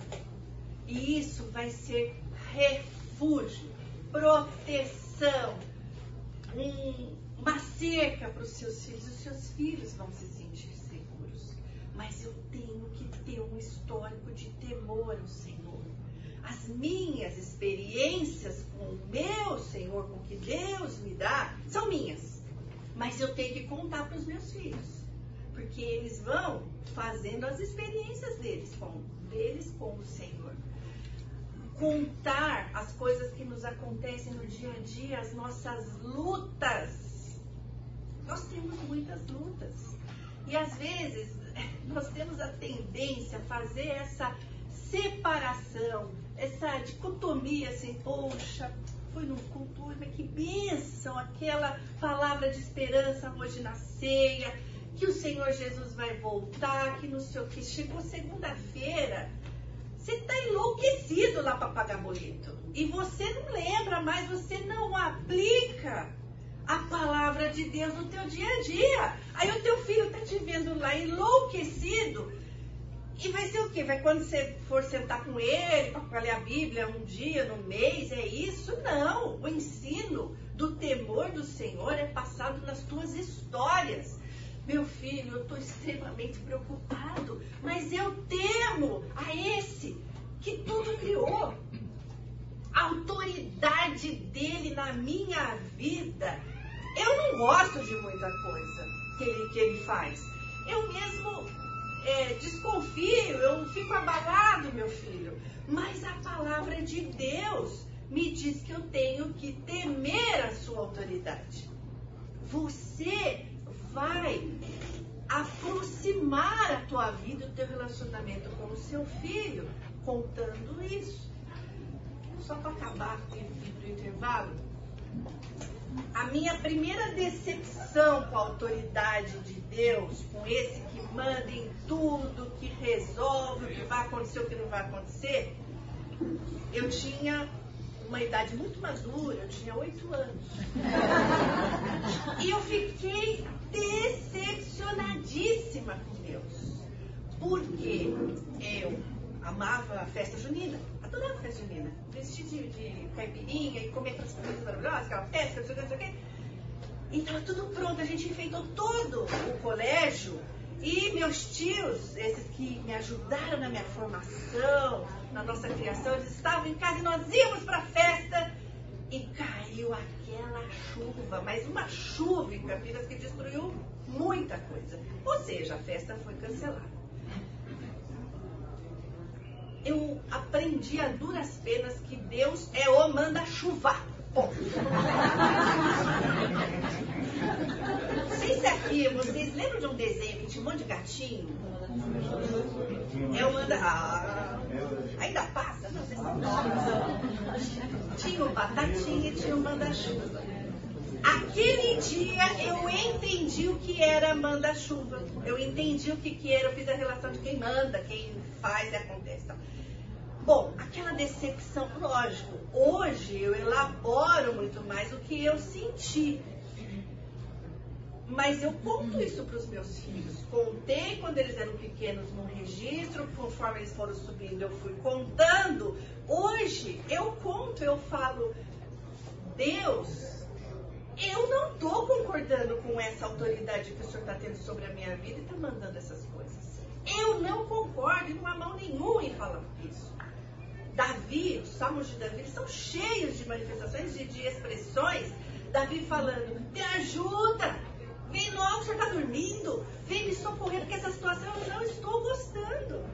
E isso vai ser refúgio, proteção, um, uma cerca para os seus filhos. Os seus filhos vão se sentir. Mas eu tenho que ter um histórico de temor ao Senhor as minhas experiências com o meu Senhor, com o que Deus me dá, são minhas. Mas eu tenho que contar para os meus filhos. Porque eles vão fazendo as experiências deles com, deles com o Senhor. Contar as coisas que nos acontecem no dia a dia, as nossas lutas. Nós temos muitas lutas. E às vezes [LAUGHS] nós temos a tendência a fazer essa separação, essa dicotomia assim, poxa, fui num culto, mas que bênção, aquela palavra de esperança hoje na ceia, que o Senhor Jesus vai voltar, que não sei o que. Chegou segunda-feira, você está enlouquecido lá para pagar boleto. E você não lembra mais, você não aplica a palavra de Deus no teu dia a dia. Aí o teu filho está te vendo lá enlouquecido e vai ser o quê? Vai quando você for sentar com ele para ler a Bíblia um dia, no mês, é isso? Não. O ensino do temor do Senhor é passado nas tuas histórias. Meu filho, eu estou extremamente preocupado, mas eu temo a esse que tudo criou. A autoridade dele na minha vida. Eu não gosto de muita coisa que ele, que ele faz. Eu mesmo é, desconfio, eu fico abalado, meu filho. Mas a palavra de Deus me diz que eu tenho que temer a sua autoridade. Você vai aproximar a tua vida, o teu relacionamento com o seu filho, contando isso. Só para acabar o intervalo, A minha primeira decepção com a autoridade de Deus, com esse que manda em tudo, que resolve o que vai acontecer, o que não vai acontecer, eu tinha uma idade muito madura, eu tinha oito anos. E eu fiquei decepcionadíssima com Deus. Porque eu amava a festa junina, adorava festa junina. Vestir de, de caipirinha e comer aquelas coisas maravilhosas, aquela festa, não sei o que, não sei o que. E estava tudo pronto, a gente enfeitou todo o colégio. E meus tios, esses que me ajudaram na minha formação, na nossa criação, eles estavam em casa e nós íamos para a festa. E caiu aquela chuva, mas uma chuva em Campinas que destruiu muita coisa. Ou seja, a festa foi cancelada. Eu aprendi a duras penas que Deus é o manda-chuva. Não sei se aqui vocês lembram de um desenho que tinha um monte de gatinho? É o manda. Ah, ainda passa? Não, vocês são. Tinha o batatinha e tinha o manda-chuva. Aquele dia eu entendi o que era manda-chuva. Eu entendi o que, que era, eu fiz a relação de quem manda, quem faz e acontece. Bom, aquela decepção, lógico, hoje eu elaboro muito mais o que eu senti. Mas eu conto isso para os meus filhos. Contei quando eles eram pequenos no registro, conforme eles foram subindo, eu fui contando. Hoje eu conto, eu falo, Deus, eu não estou concordando com essa autoridade que o Senhor está tendo sobre a minha vida e está mandando essas coisas. Eu não concordo, não há mão nenhuma em falar isso. Davi, os salmos de Davi são cheios de manifestações, de, de expressões. Davi falando, me ajuda, vem logo, você está dormindo, vem me socorrer, porque essa situação eu não estou gostando.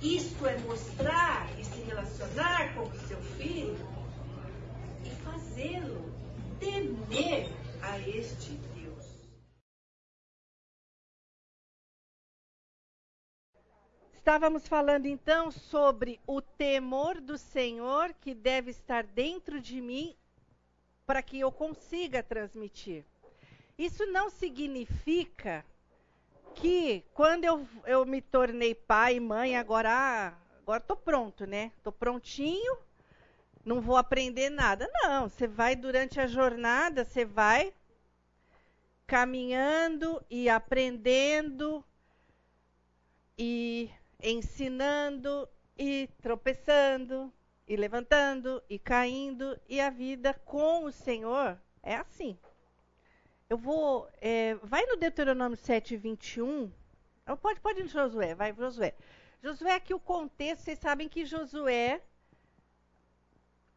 Isto é mostrar e se relacionar com o seu filho e fazê-lo temer a este Deus. Estávamos falando então sobre o temor do Senhor que deve estar dentro de mim para que eu consiga transmitir. Isso não significa que quando eu, eu me tornei pai e mãe, agora ah, agora estou pronto, né? Estou prontinho, não vou aprender nada. Não, você vai durante a jornada, você vai caminhando e aprendendo e ensinando e tropeçando e levantando e caindo e a vida com o Senhor é assim. Eu vou, é, vai no Deuteronômio 7, 21. Pode, pode ir no Josué, vai Josué. Josué aqui o contexto, vocês sabem que Josué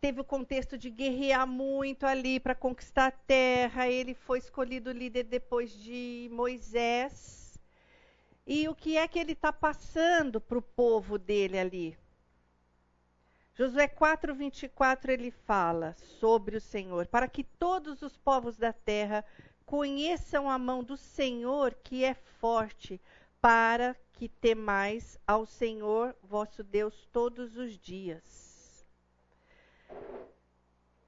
teve o contexto de guerrear muito ali para conquistar a terra. Ele foi escolhido líder depois de Moisés. E o que é que ele está passando para o povo dele ali? Josué 4, 24, ele fala sobre o Senhor, para que todos os povos da terra conheçam a mão do Senhor que é forte, para que temais ao Senhor vosso Deus todos os dias.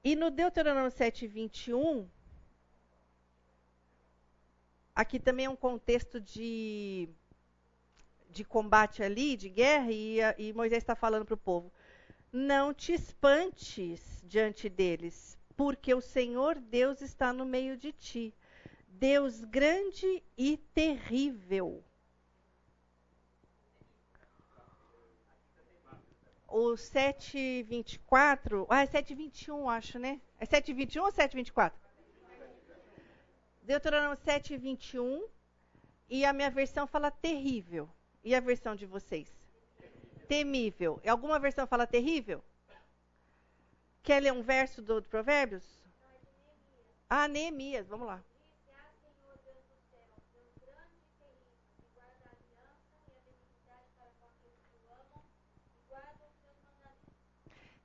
E no Deuteronômio 7, 21, aqui também é um contexto de de combate ali, de guerra, e, e Moisés está falando para o povo: Não te espantes diante deles, porque o Senhor Deus está no meio de ti. Deus grande e terrível. O 724, ah, é 721, acho, né? É 721 ou 724? Deuteronômio 721, e a minha versão fala terrível. E a versão de vocês? Temível. Alguma versão fala terrível? Quer ler um verso do, do Provérbios? Ah, Neemias, vamos lá.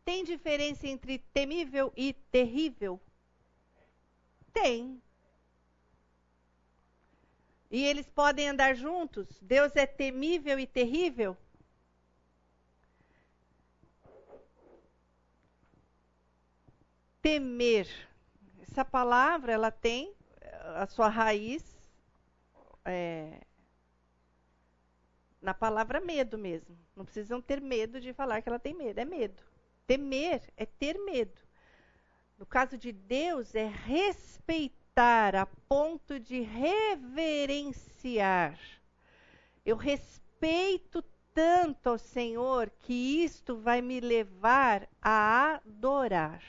Tem diferença entre temível e terrível? Tem. E eles podem andar juntos? Deus é temível e terrível? Temer. essa palavra ela tem a sua raiz é, na palavra medo mesmo. Não precisam ter medo de falar que ela tem medo. É medo. Temer é ter medo. No caso de Deus, é respeitar a ponto de reverenciar. Eu respeito tanto ao Senhor que isto vai me levar a adorar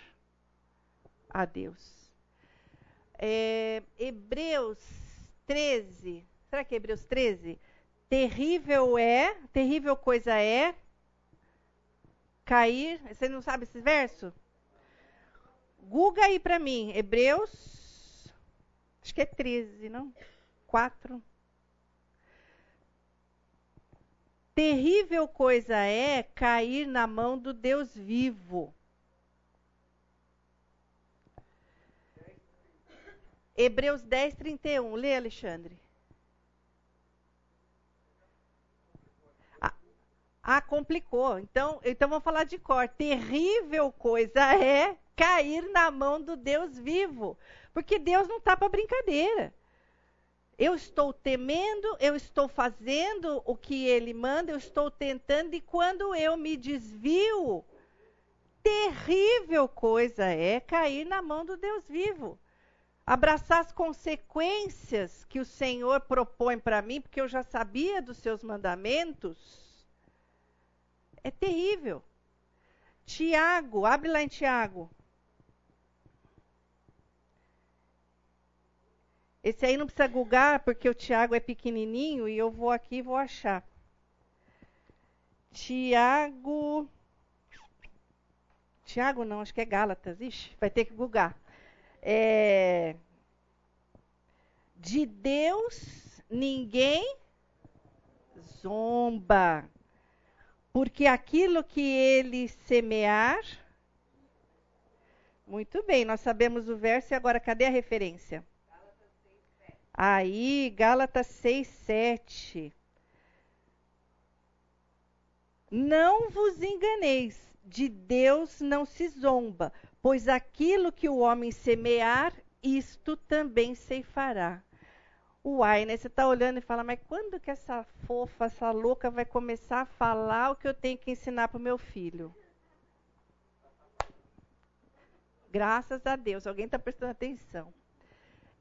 a Deus. É, Hebreus 13, será que é Hebreus 13? Terrível é, terrível coisa é cair. Você não sabe esse verso? Guga aí para mim, Hebreus, acho que é 13, não? 4. Terrível coisa é cair na mão do Deus vivo. Hebreus 10, 31. Lê, Alexandre. Ah, complicou. Então, então vamos falar de cor. Terrível coisa é cair na mão do Deus vivo. Porque Deus não está para brincadeira. Eu estou temendo, eu estou fazendo o que ele manda, eu estou tentando, e quando eu me desvio, terrível coisa é cair na mão do Deus vivo. Abraçar as consequências que o Senhor propõe para mim, porque eu já sabia dos seus mandamentos, é terrível. Tiago, abre lá em Tiago. Esse aí não precisa googar, porque o Tiago é pequenininho e eu vou aqui e vou achar. Tiago. Tiago não, acho que é Gálatas. Ixi, vai ter que googar. É... De Deus ninguém zomba, porque aquilo que ele semear. Muito bem, nós sabemos o verso e agora cadê a referência? Aí, Gálatas 6, 7. Não vos enganeis, de Deus não se zomba, pois aquilo que o homem semear, isto também ceifará. Uai, né? Você está olhando e fala, mas quando que essa fofa, essa louca vai começar a falar o que eu tenho que ensinar para o meu filho? Graças a Deus, alguém está prestando atenção.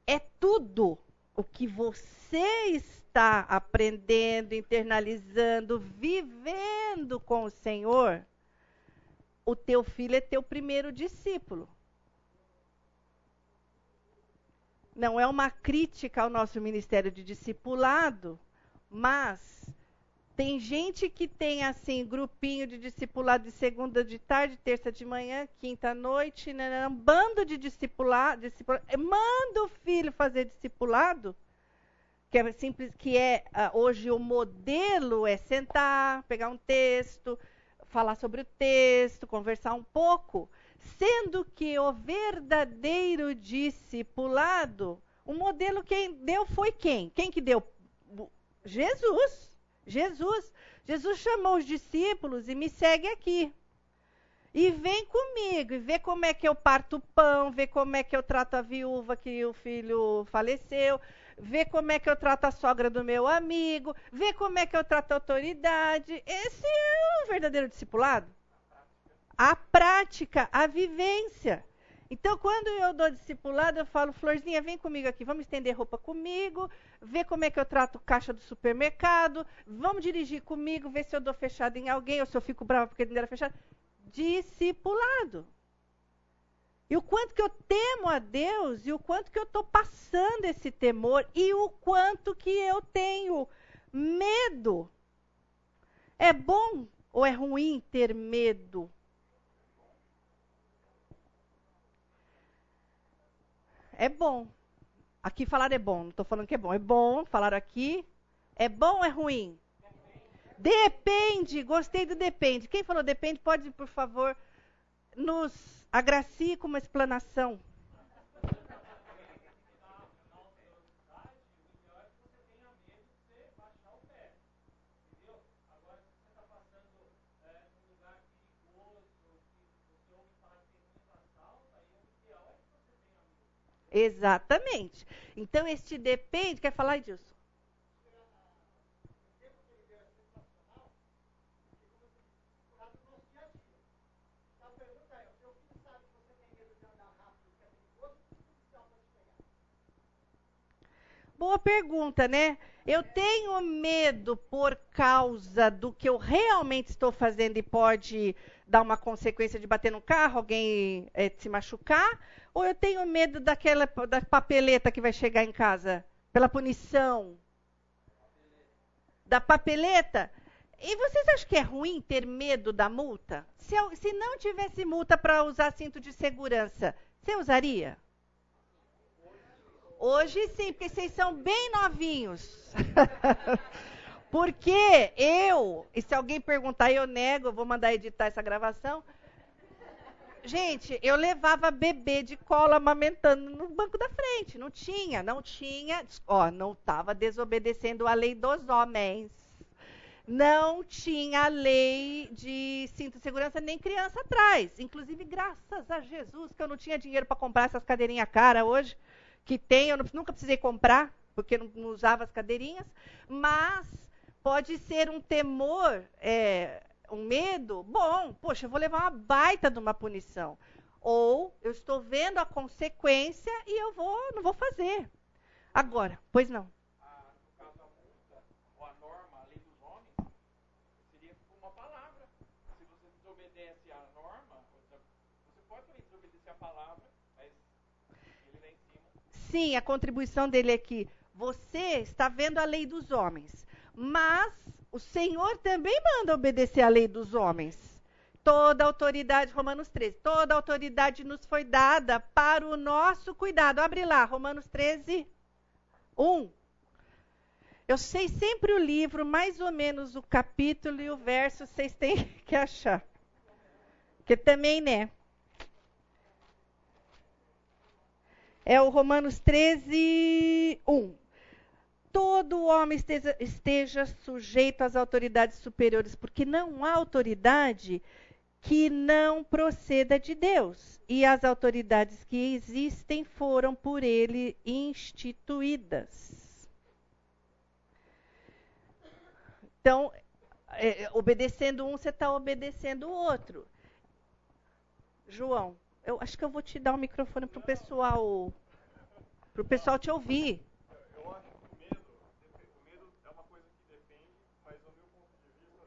É tudo o que você está aprendendo, internalizando, vivendo com o Senhor, o teu filho é teu primeiro discípulo. Não é uma crítica ao nosso ministério de discipulado, mas tem gente que tem assim grupinho de discipulado de segunda de tarde, terça de manhã, quinta noite, né, né um bando de discipulado, discipulado, manda o filho fazer discipulado, que é simples, que é uh, hoje o modelo é sentar, pegar um texto, falar sobre o texto, conversar um pouco, sendo que o verdadeiro discipulado, o modelo quem deu foi quem? Quem que deu? Jesus. Jesus. Jesus chamou os discípulos e me segue aqui. E vem comigo e vê como é que eu parto o pão, vê como é que eu trato a viúva que o filho faleceu, vê como é que eu trato a sogra do meu amigo, vê como é que eu trato a autoridade. Esse é o verdadeiro discipulado. A prática, a vivência. Então, quando eu dou discipulado, eu falo, Florzinha, vem comigo aqui, vamos estender roupa comigo, ver como é que eu trato caixa do supermercado, vamos dirigir comigo, ver se eu dou fechado em alguém, ou se eu fico brava porque não era fechado. Discipulado. E o quanto que eu temo a Deus, e o quanto que eu estou passando esse temor, e o quanto que eu tenho medo. É bom ou é ruim ter medo? É bom. Aqui falar é bom, não estou falando que é bom. É bom, falar aqui. É bom ou é ruim? Depende, gostei do depende. Quem falou depende, pode, por favor, nos agracie com uma explanação. Exatamente. Então, este depende. Quer falar, Edilson? Boa pergunta, né? Eu tenho medo por causa do que eu realmente estou fazendo e pode dar uma consequência de bater no carro, alguém é, se machucar, ou eu tenho medo daquela da papeleta que vai chegar em casa pela punição da papeleta? E vocês acham que é ruim ter medo da multa? Se, eu, se não tivesse multa para usar cinto de segurança, você usaria? Hoje sim, porque vocês são bem novinhos. [LAUGHS] porque eu, e se alguém perguntar, eu nego, eu vou mandar editar essa gravação. Gente, eu levava bebê de cola amamentando no banco da frente. Não tinha, não tinha. Ó, não estava desobedecendo a lei dos homens. Não tinha lei de cinto de segurança nem criança atrás. Inclusive, graças a Jesus, que eu não tinha dinheiro para comprar essas cadeirinhas cara hoje que tem, eu nunca precisei comprar, porque não, não usava as cadeirinhas, mas pode ser um temor, é, um medo, bom, poxa, eu vou levar uma baita de uma punição. Ou eu estou vendo a consequência e eu vou, não vou fazer. Agora, pois não. Sim, a contribuição dele é que você está vendo a lei dos homens, mas o Senhor também manda obedecer a lei dos homens. Toda autoridade, Romanos 13, toda autoridade nos foi dada para o nosso cuidado. Abre lá, Romanos 13, 1. Eu sei sempre o livro, mais ou menos o capítulo e o verso, vocês têm [LAUGHS] que achar. Que também, né? É o Romanos 13, 1. Todo homem esteja, esteja sujeito às autoridades superiores, porque não há autoridade que não proceda de Deus. E as autoridades que existem foram por ele instituídas. Então, é, obedecendo um, você está obedecendo o outro. João, eu acho que eu vou te dar o microfone para o pessoal para o pessoal te ouvir. Eu acho que o medo, o medo é uma coisa que depende, mas no meu ponto de vista,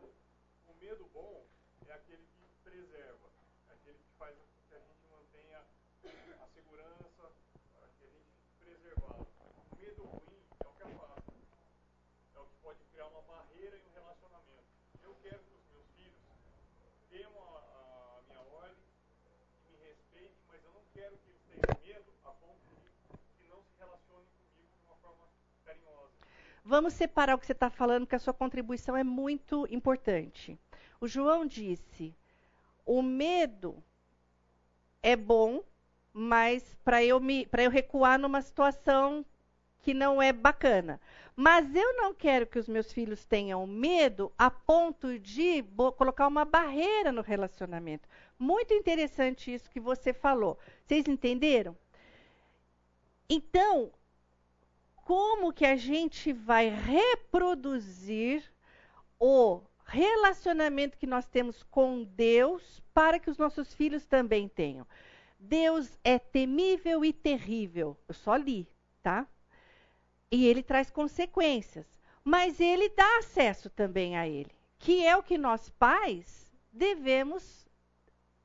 o medo bom é aquele que preserva, é aquele que faz que a gente mantenha a segurança, que a gente fique preservado. O medo ruim é o que afasta, é o que pode criar uma barreira em um relacionamento. Eu quero que os meus filhos tenham a, a minha ordem, que me respeitem, mas eu não quero que eles tenham medo a ponto de Vamos separar o que você está falando, que a sua contribuição é muito importante. O João disse: o medo é bom, mas para eu, me, eu recuar numa situação que não é bacana. Mas eu não quero que os meus filhos tenham medo a ponto de colocar uma barreira no relacionamento. Muito interessante isso que você falou. Vocês entenderam? Então, como que a gente vai reproduzir o relacionamento que nós temos com Deus para que os nossos filhos também tenham. Deus é temível e terrível. Eu só li, tá? E ele traz consequências, mas ele dá acesso também a ele, que é o que nós pais devemos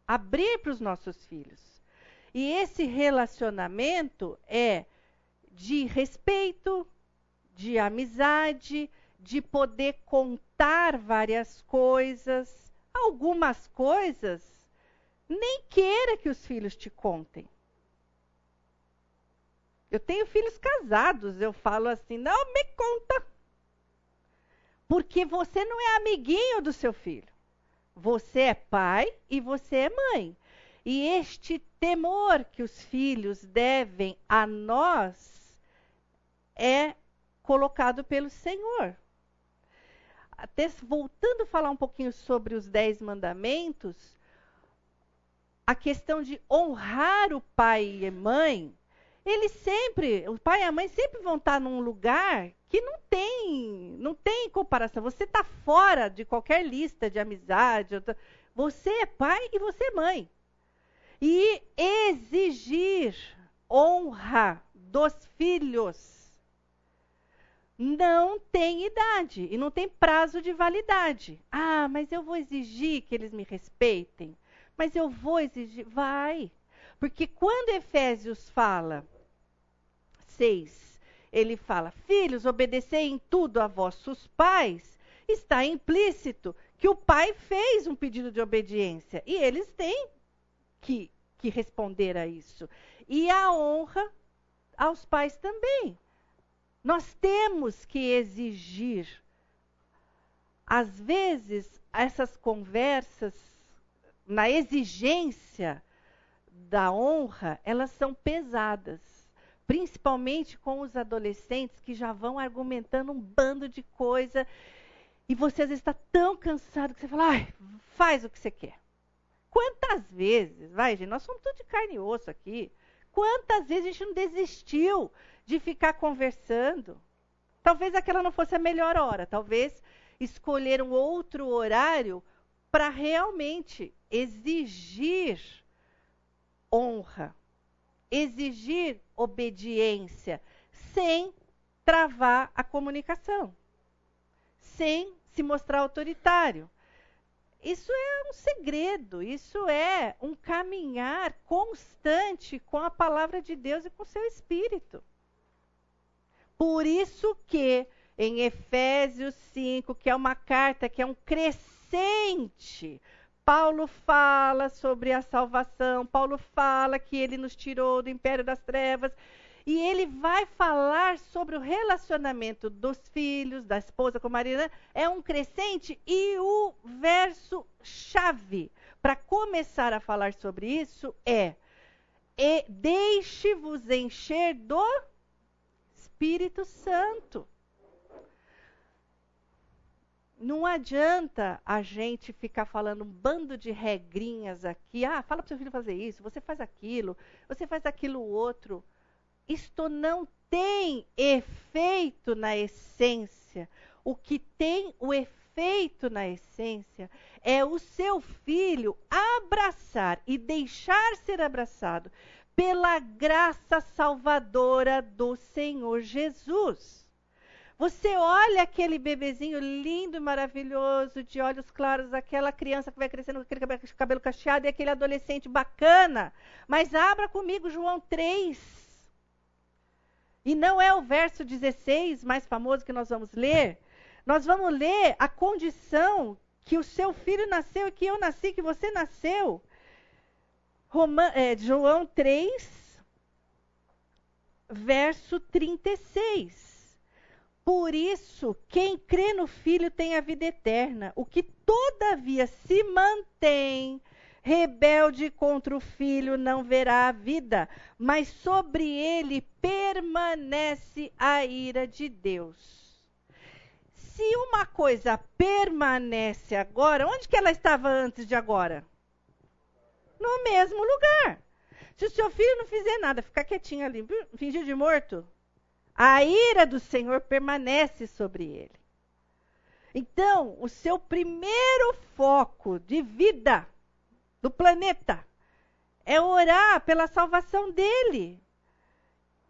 abrir para os nossos filhos. E esse relacionamento é de respeito, de amizade, de poder contar várias coisas. Algumas coisas nem queira que os filhos te contem. Eu tenho filhos casados, eu falo assim: não me conta. Porque você não é amiguinho do seu filho. Você é pai e você é mãe. E este temor que os filhos devem a nós é colocado pelo Senhor. Até voltando a falar um pouquinho sobre os dez mandamentos, a questão de honrar o pai e a mãe, Eles sempre, o pai e a mãe sempre vão estar num lugar que não tem, não tem comparação. Você está fora de qualquer lista de amizade. Você é pai e você é mãe. E exigir honra dos filhos não tem idade e não tem prazo de validade. Ah, mas eu vou exigir que eles me respeitem. Mas eu vou exigir. Vai. Porque quando Efésios fala 6, ele fala: Filhos, obedecei em tudo a vossos pais, está implícito que o pai fez um pedido de obediência e eles têm que, que responder a isso. E a honra aos pais também. Nós temos que exigir. Às vezes, essas conversas, na exigência da honra, elas são pesadas. Principalmente com os adolescentes que já vão argumentando um bando de coisa. E você às vezes está tão cansado que você fala, ai, faz o que você quer. Quantas vezes, vai, gente, nós somos tudo de carne e osso aqui. Quantas vezes a gente não desistiu de ficar conversando. Talvez aquela não fosse a melhor hora, talvez escolher um outro horário para realmente exigir honra, exigir obediência, sem travar a comunicação, sem se mostrar autoritário. Isso é um segredo, isso é um caminhar constante com a palavra de Deus e com o seu espírito. Por isso que em Efésios 5, que é uma carta que é um crescente, Paulo fala sobre a salvação, Paulo fala que ele nos tirou do império das trevas, e ele vai falar sobre o relacionamento dos filhos, da esposa com a Marina, é um crescente, e o verso chave para começar a falar sobre isso é: e deixe-vos encher do Espírito Santo. Não adianta a gente ficar falando um bando de regrinhas aqui. Ah, fala para o seu filho fazer isso, você faz aquilo, você faz aquilo outro. Isto não tem efeito na essência. O que tem o efeito na essência é o seu filho abraçar e deixar ser abraçado pela graça salvadora do Senhor Jesus. Você olha aquele bebezinho lindo e maravilhoso, de olhos claros, aquela criança que vai crescendo com aquele cabelo cacheado e aquele adolescente bacana. Mas abra comigo João 3. E não é o verso 16 mais famoso que nós vamos ler. Nós vamos ler a condição que o seu filho nasceu que eu nasci, que você nasceu. É, João 3, verso 36. Por isso, quem crê no Filho tem a vida eterna. O que todavia se mantém rebelde contra o Filho não verá a vida, mas sobre ele permanece a ira de Deus. Se uma coisa permanece agora, onde que ela estava antes de agora? no mesmo lugar. Se o seu filho não fizer nada, ficar quietinho ali, fingir de morto, a ira do Senhor permanece sobre ele. Então, o seu primeiro foco de vida do planeta é orar pela salvação dele.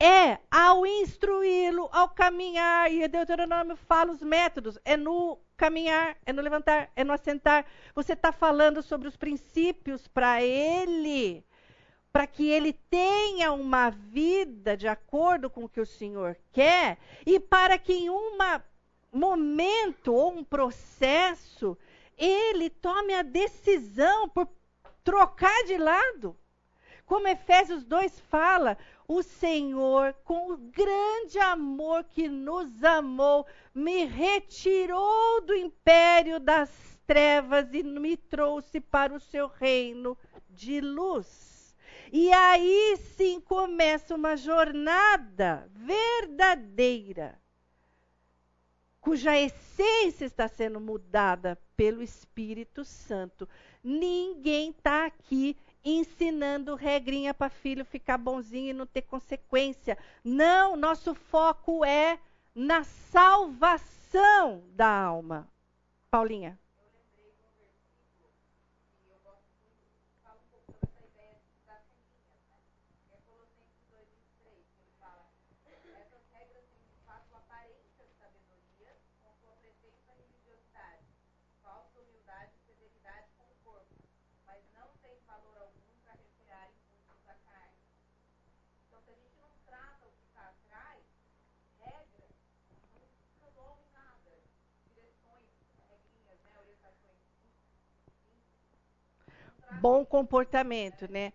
É ao instruí-lo, ao caminhar, e Deuteronômio fala os métodos, é no caminhar, é no levantar, é no assentar. Você está falando sobre os princípios para ele, para que ele tenha uma vida de acordo com o que o Senhor quer e para que em um momento ou um processo ele tome a decisão por trocar de lado. Como Efésios 2 fala, o Senhor, com o grande amor que nos amou, me retirou do império das trevas e me trouxe para o seu reino de luz. E aí sim começa uma jornada verdadeira, cuja essência está sendo mudada pelo Espírito Santo. Ninguém está aqui ensinando regrinha para filho ficar bonzinho e não ter consequência. Não, nosso foco é na salvação da alma. Paulinha. Bom comportamento, né?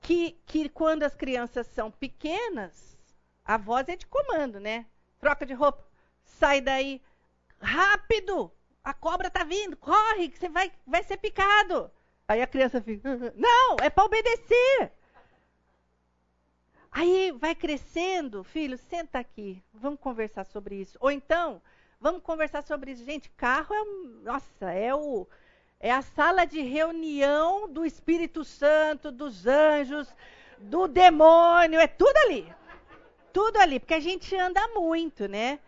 Que, que quando as crianças são pequenas, a voz é de comando, né? Troca de roupa, sai daí, rápido! A cobra tá vindo, corre, que você vai, vai ser picado. Aí a criança fica, [LAUGHS] não, é para obedecer. Aí vai crescendo, filho, senta aqui, vamos conversar sobre isso. Ou então, vamos conversar sobre isso. Gente, carro é, nossa, é o, é a sala de reunião do Espírito Santo, dos anjos, do demônio, é tudo ali. Tudo ali, porque a gente anda muito, né?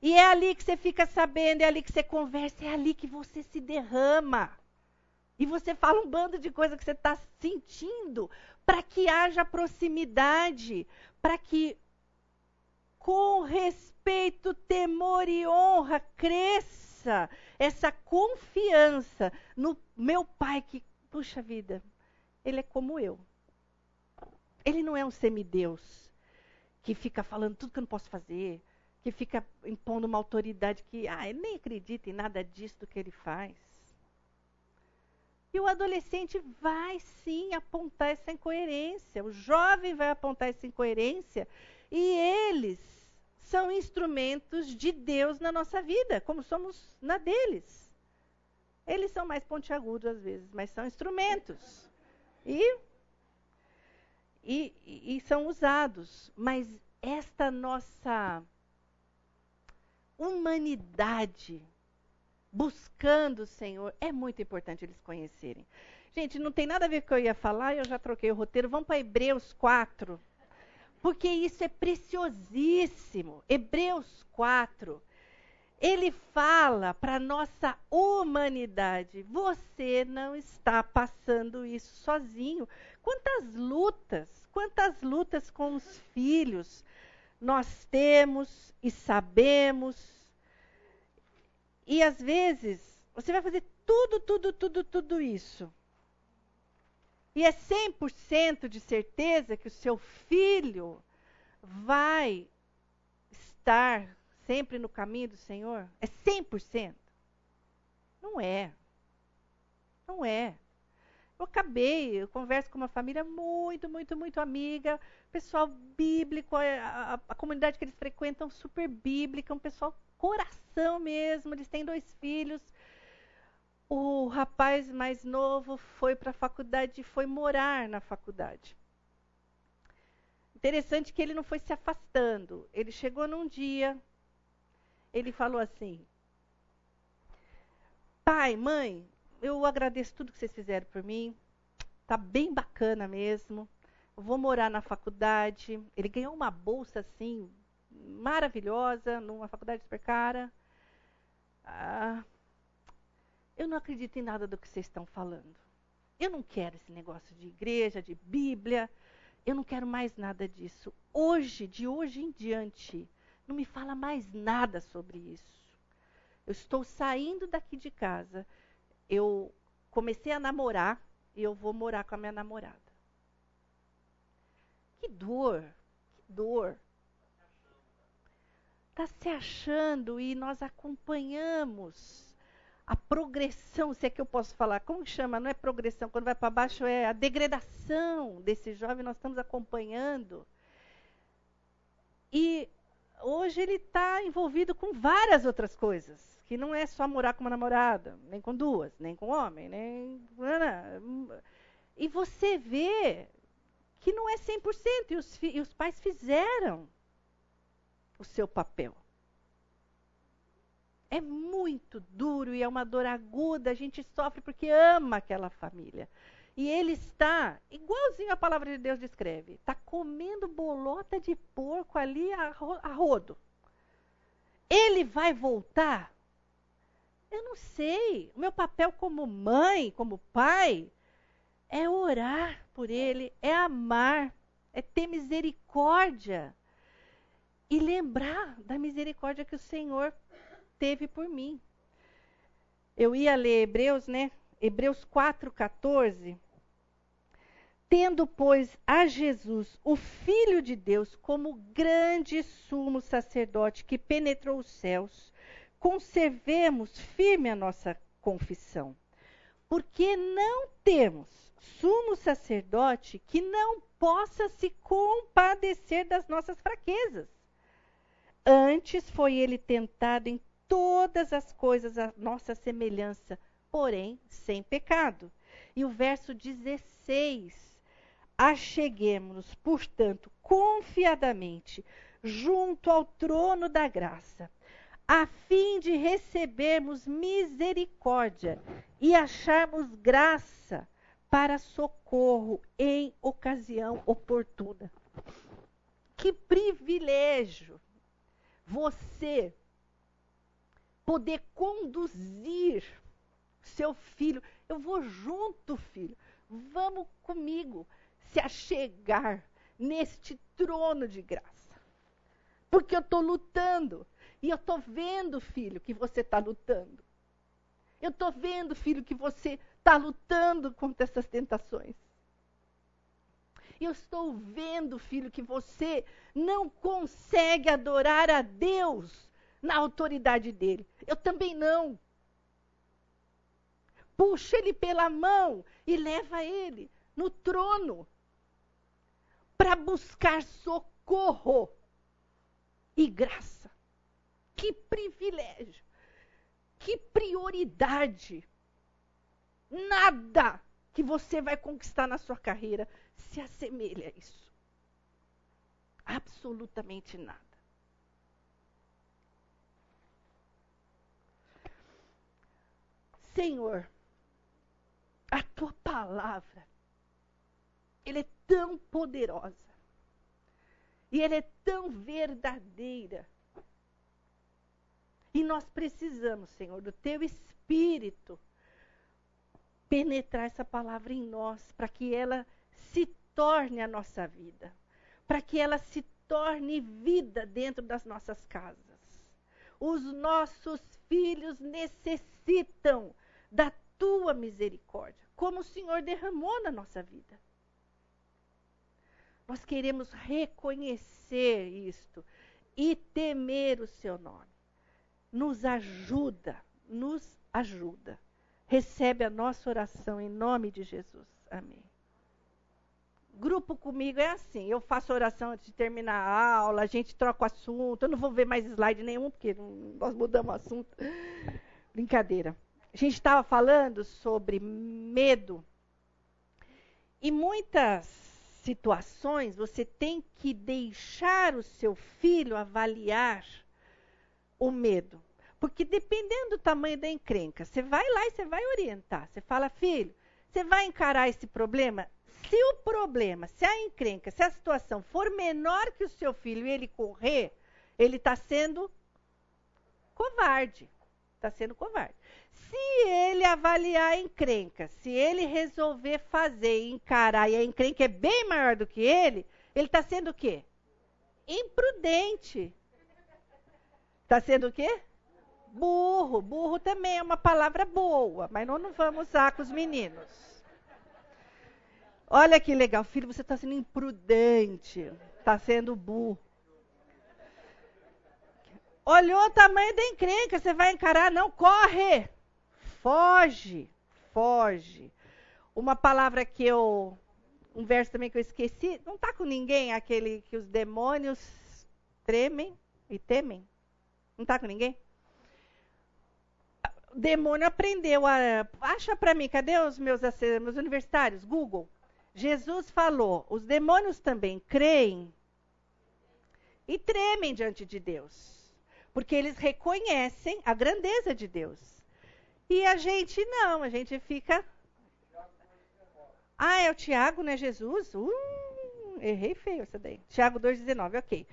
E é ali que você fica sabendo, é ali que você conversa, é ali que você se derrama. E você fala um bando de coisa que você está sentindo, para que haja proximidade, para que com respeito, temor e honra cresça essa confiança no meu pai que, puxa vida, ele é como eu. Ele não é um semideus que fica falando tudo que eu não posso fazer, que fica impondo uma autoridade que, ah, ele nem acredita em nada disso do que ele faz. E o adolescente vai sim apontar essa incoerência, o jovem vai apontar essa incoerência, e eles são instrumentos de Deus na nossa vida, como somos na deles. Eles são mais pontiagudos às vezes, mas são instrumentos. E, e, e são usados. Mas esta nossa humanidade buscando o Senhor, é muito importante eles conhecerem. Gente, não tem nada a ver com o que eu ia falar, eu já troquei o roteiro. Vamos para Hebreus 4 porque isso é preciosíssimo. Hebreus 4. Ele fala para nossa humanidade: você não está passando isso sozinho. Quantas lutas, quantas lutas com os filhos nós temos e sabemos. E às vezes você vai fazer tudo, tudo, tudo, tudo isso. E é 100% de certeza que o seu filho vai estar sempre no caminho do Senhor? É 100%? Não é. Não é. Eu acabei, eu converso com uma família muito, muito, muito amiga, pessoal bíblico, a, a, a comunidade que eles frequentam super bíblica, um pessoal coração mesmo, eles têm dois filhos, o rapaz mais novo foi para a faculdade e foi morar na faculdade. Interessante que ele não foi se afastando. Ele chegou num dia, ele falou assim: Pai, mãe, eu agradeço tudo que vocês fizeram por mim. Tá bem bacana mesmo. Vou morar na faculdade. Ele ganhou uma bolsa assim maravilhosa numa faculdade super cara. Ah, eu não acredito em nada do que vocês estão falando. Eu não quero esse negócio de igreja, de Bíblia. Eu não quero mais nada disso. Hoje, de hoje em diante, não me fala mais nada sobre isso. Eu estou saindo daqui de casa. Eu comecei a namorar e eu vou morar com a minha namorada. Que dor, que dor. Está se achando e nós acompanhamos a progressão, se é que eu posso falar, como chama? Não é progressão, quando vai para baixo é a degradação desse jovem, nós estamos acompanhando. E hoje ele está envolvido com várias outras coisas, que não é só morar com uma namorada, nem com duas, nem com homem, nem. E você vê que não é 100%, e os, e os pais fizeram o seu papel. É muito duro e é uma dor aguda, a gente sofre porque ama aquela família. E ele está, igualzinho a palavra de Deus descreve, está comendo bolota de porco ali a, ro a rodo. Ele vai voltar? Eu não sei. O meu papel como mãe, como pai, é orar por ele, é amar, é ter misericórdia e lembrar da misericórdia que o Senhor teve por mim. Eu ia ler Hebreus, né? Hebreus 4:14. Tendo, pois, a Jesus, o Filho de Deus, como grande sumo sacerdote que penetrou os céus, conservemos firme a nossa confissão. Porque não temos sumo sacerdote que não possa se compadecer das nossas fraquezas. Antes foi ele tentado em todas as coisas a nossa semelhança, porém sem pecado. E o verso 16 Acheguemos-nos, portanto, confiadamente junto ao trono da graça, a fim de recebermos misericórdia e acharmos graça para socorro em ocasião oportuna. Que privilégio você poder conduzir seu filho. Eu vou junto, filho. Vamos comigo se achegar neste trono de graça. Porque eu estou lutando. E eu estou vendo, filho, que você está lutando. Eu estou vendo, filho, que você está lutando contra essas tentações. Eu estou vendo, filho, que você não consegue adorar a Deus na autoridade dele. Eu também não. Puxa ele pela mão e leva ele no trono para buscar socorro e graça. Que privilégio, que prioridade. Nada que você vai conquistar na sua carreira se assemelha a isso. Absolutamente nada. Senhor, a tua palavra, ele é tão poderosa. E ela é tão verdadeira. E nós precisamos, Senhor, do teu espírito penetrar essa palavra em nós, para que ela se torne a nossa vida, para que ela se torne vida dentro das nossas casas. Os nossos filhos necessitam da tua misericórdia, como o Senhor derramou na nossa vida. Nós queremos reconhecer isto e temer o seu nome. Nos ajuda, nos ajuda. Recebe a nossa oração em nome de Jesus. Amém. Grupo comigo é assim, eu faço oração antes de terminar a aula, a gente troca o assunto, eu não vou ver mais slide nenhum, porque nós mudamos o assunto. Brincadeira. A gente estava falando sobre medo. E muitas situações, você tem que deixar o seu filho avaliar o medo. Porque dependendo do tamanho da encrenca, você vai lá e você vai orientar. Você fala, filho, você vai encarar esse problema? Se o problema, se a encrenca, se a situação for menor que o seu filho e ele correr, ele está sendo covarde. Está sendo covarde. Se ele avaliar a encrenca, se ele resolver fazer e encarar, e a encrenca é bem maior do que ele, ele está sendo o quê? Imprudente. Está sendo o quê? Burro. Burro também é uma palavra boa, mas nós não vamos usar com os meninos. Olha que legal, filho, você está sendo imprudente, está sendo burro. Olhou o tamanho da encrenca, você vai encarar? Não, corre! Foge, foge. Uma palavra que eu. Um verso também que eu esqueci. Não está com ninguém aquele que os demônios tremem e temem? Não está com ninguém? O demônio aprendeu a. Acha para mim, cadê os meus, meus universitários? Google. Jesus falou: os demônios também creem e tremem diante de Deus, porque eles reconhecem a grandeza de Deus. E a gente não, a gente fica. Ah, é o Tiago, né, Jesus? Uh, errei feio essa daí. Tiago 2,19, ok.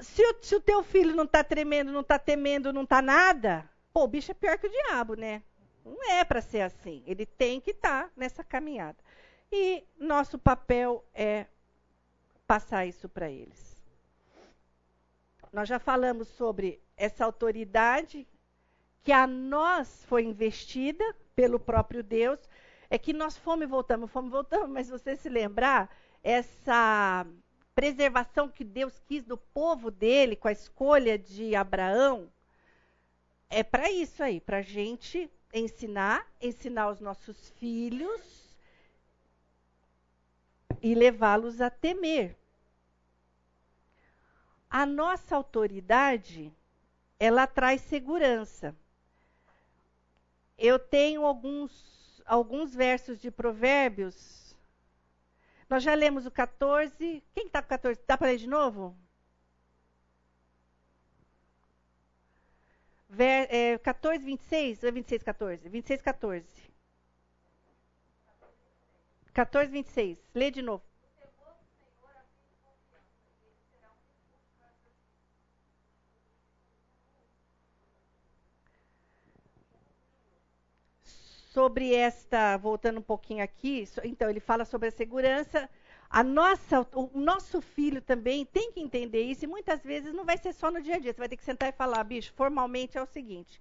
Se o, se o teu filho não está tremendo, não está temendo, não está nada, pô, o bicho é pior que o diabo, né? Não é para ser assim. Ele tem que estar tá nessa caminhada. E nosso papel é passar isso para eles. Nós já falamos sobre essa autoridade que a nós foi investida pelo próprio Deus, é que nós fomos e voltamos, fomos e voltamos, mas você se lembrar, essa preservação que Deus quis do povo dele com a escolha de Abraão, é para isso aí, para a gente ensinar, ensinar os nossos filhos e levá-los a temer. A nossa autoridade, ela traz segurança. Eu tenho alguns, alguns versos de Provérbios. Nós já lemos o 14. Quem está com 14? Dá para ler de novo? Ver, é, 14, 26 ou é 26, 14? 26, 14. 14, 26. Lê de novo. Sobre esta, voltando um pouquinho aqui, então ele fala sobre a segurança a nossa, o nosso filho também tem que entender isso e muitas vezes não vai ser só no dia a dia. Você vai ter que sentar e falar, bicho, formalmente é o seguinte: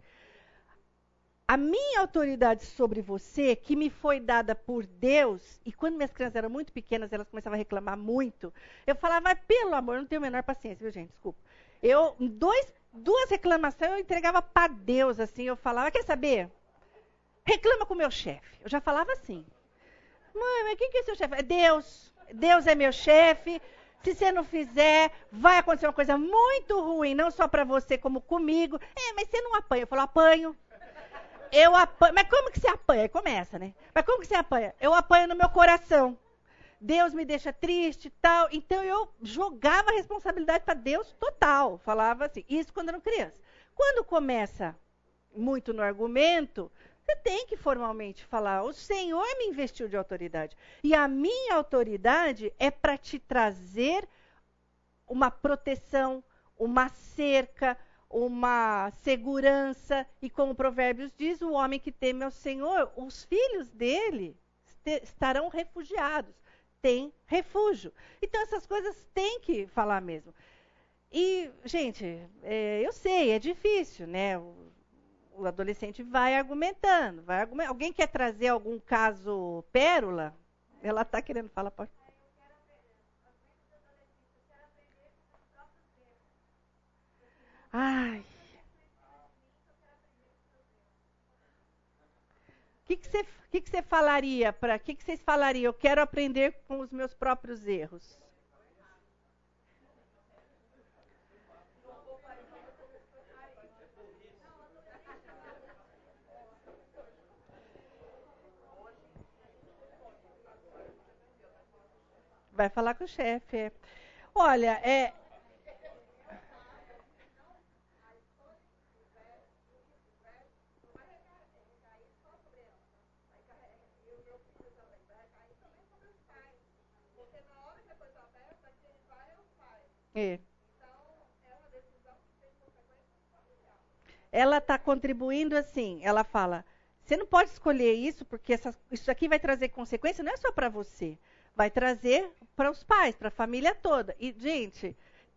a minha autoridade sobre você, que me foi dada por Deus, e quando minhas crianças eram muito pequenas, elas começavam a reclamar muito, eu falava, pelo amor, não tenho a menor paciência, viu, gente? Desculpa. Eu, dois, duas reclamações eu entregava para Deus, assim, eu falava, quer saber? Reclama com o meu chefe. Eu já falava assim. Mãe, mas quem que é seu chefe? É Deus. Deus é meu chefe. Se você não fizer, vai acontecer uma coisa muito ruim, não só para você, como comigo. É, mas você não apanha. Eu falo, apanho. Eu apanho. Mas como que você apanha? Aí começa, né? Mas como que você apanha? Eu apanho no meu coração. Deus me deixa triste tal. Então eu jogava a responsabilidade para Deus total. Falava assim. Isso quando era criança. Quando começa muito no argumento, você tem que formalmente falar: o Senhor me investiu de autoridade. E a minha autoridade é para te trazer uma proteção, uma cerca, uma segurança. E como Provérbios diz: o homem que teme ao Senhor, os filhos dele estarão refugiados. Tem refúgio. Então, essas coisas tem que falar mesmo. E, gente, é, eu sei, é difícil, né? O adolescente vai argumentando, vai. Alguém quer trazer algum caso pérola? Ela está querendo falar. Ai. O que, que, você, que, que você falaria para? O que, que vocês falariam? Eu quero aprender com os meus próprios erros. Vai falar com o chefe. É. Olha, é. É. Ela está contribuindo assim. Ela fala: você não pode escolher isso porque essa, isso aqui vai trazer consequência. Não é só para você vai trazer para os pais, para a família toda. E, gente,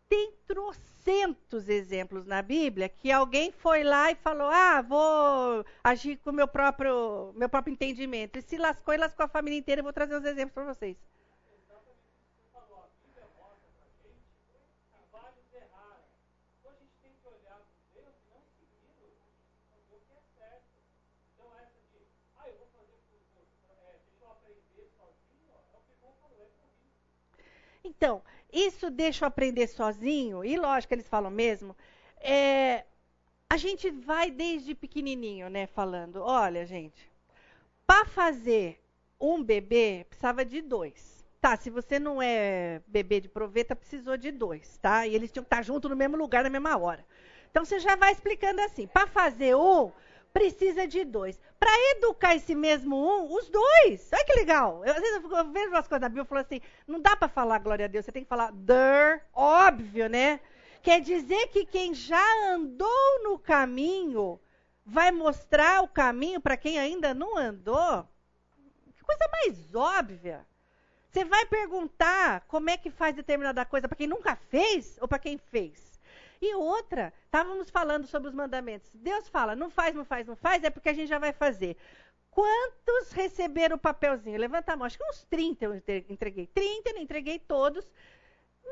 tem trocentos exemplos na Bíblia que alguém foi lá e falou: ah, vou agir com o meu próprio, meu próprio entendimento. E se lascou e lascou a família inteira. Eu vou trazer os exemplos para vocês. Então, isso deixa eu aprender sozinho, e lógico, eles falam mesmo. É, a gente vai desde pequenininho, né, falando: olha, gente, para fazer um bebê, precisava de dois. Tá, se você não é bebê de proveta, precisou de dois, tá? E eles tinham que estar juntos no mesmo lugar na mesma hora. Então você já vai explicando assim: para fazer um, precisa de dois. Para educar esse mesmo um, os dois. Olha que legal. Eu, às vezes eu, eu vejo umas coisas da Bíblia e falo assim: não dá para falar glória a Deus, você tem que falar der, óbvio, né? Quer dizer que quem já andou no caminho vai mostrar o caminho para quem ainda não andou? Que coisa mais óbvia. Você vai perguntar como é que faz determinada coisa para quem nunca fez ou para quem fez? E outra, estávamos falando sobre os mandamentos. Deus fala, não faz, não faz, não faz, é porque a gente já vai fazer. Quantos receberam o papelzinho? Levanta a mão. Acho que uns 30 eu entreguei. 30, eu entreguei todos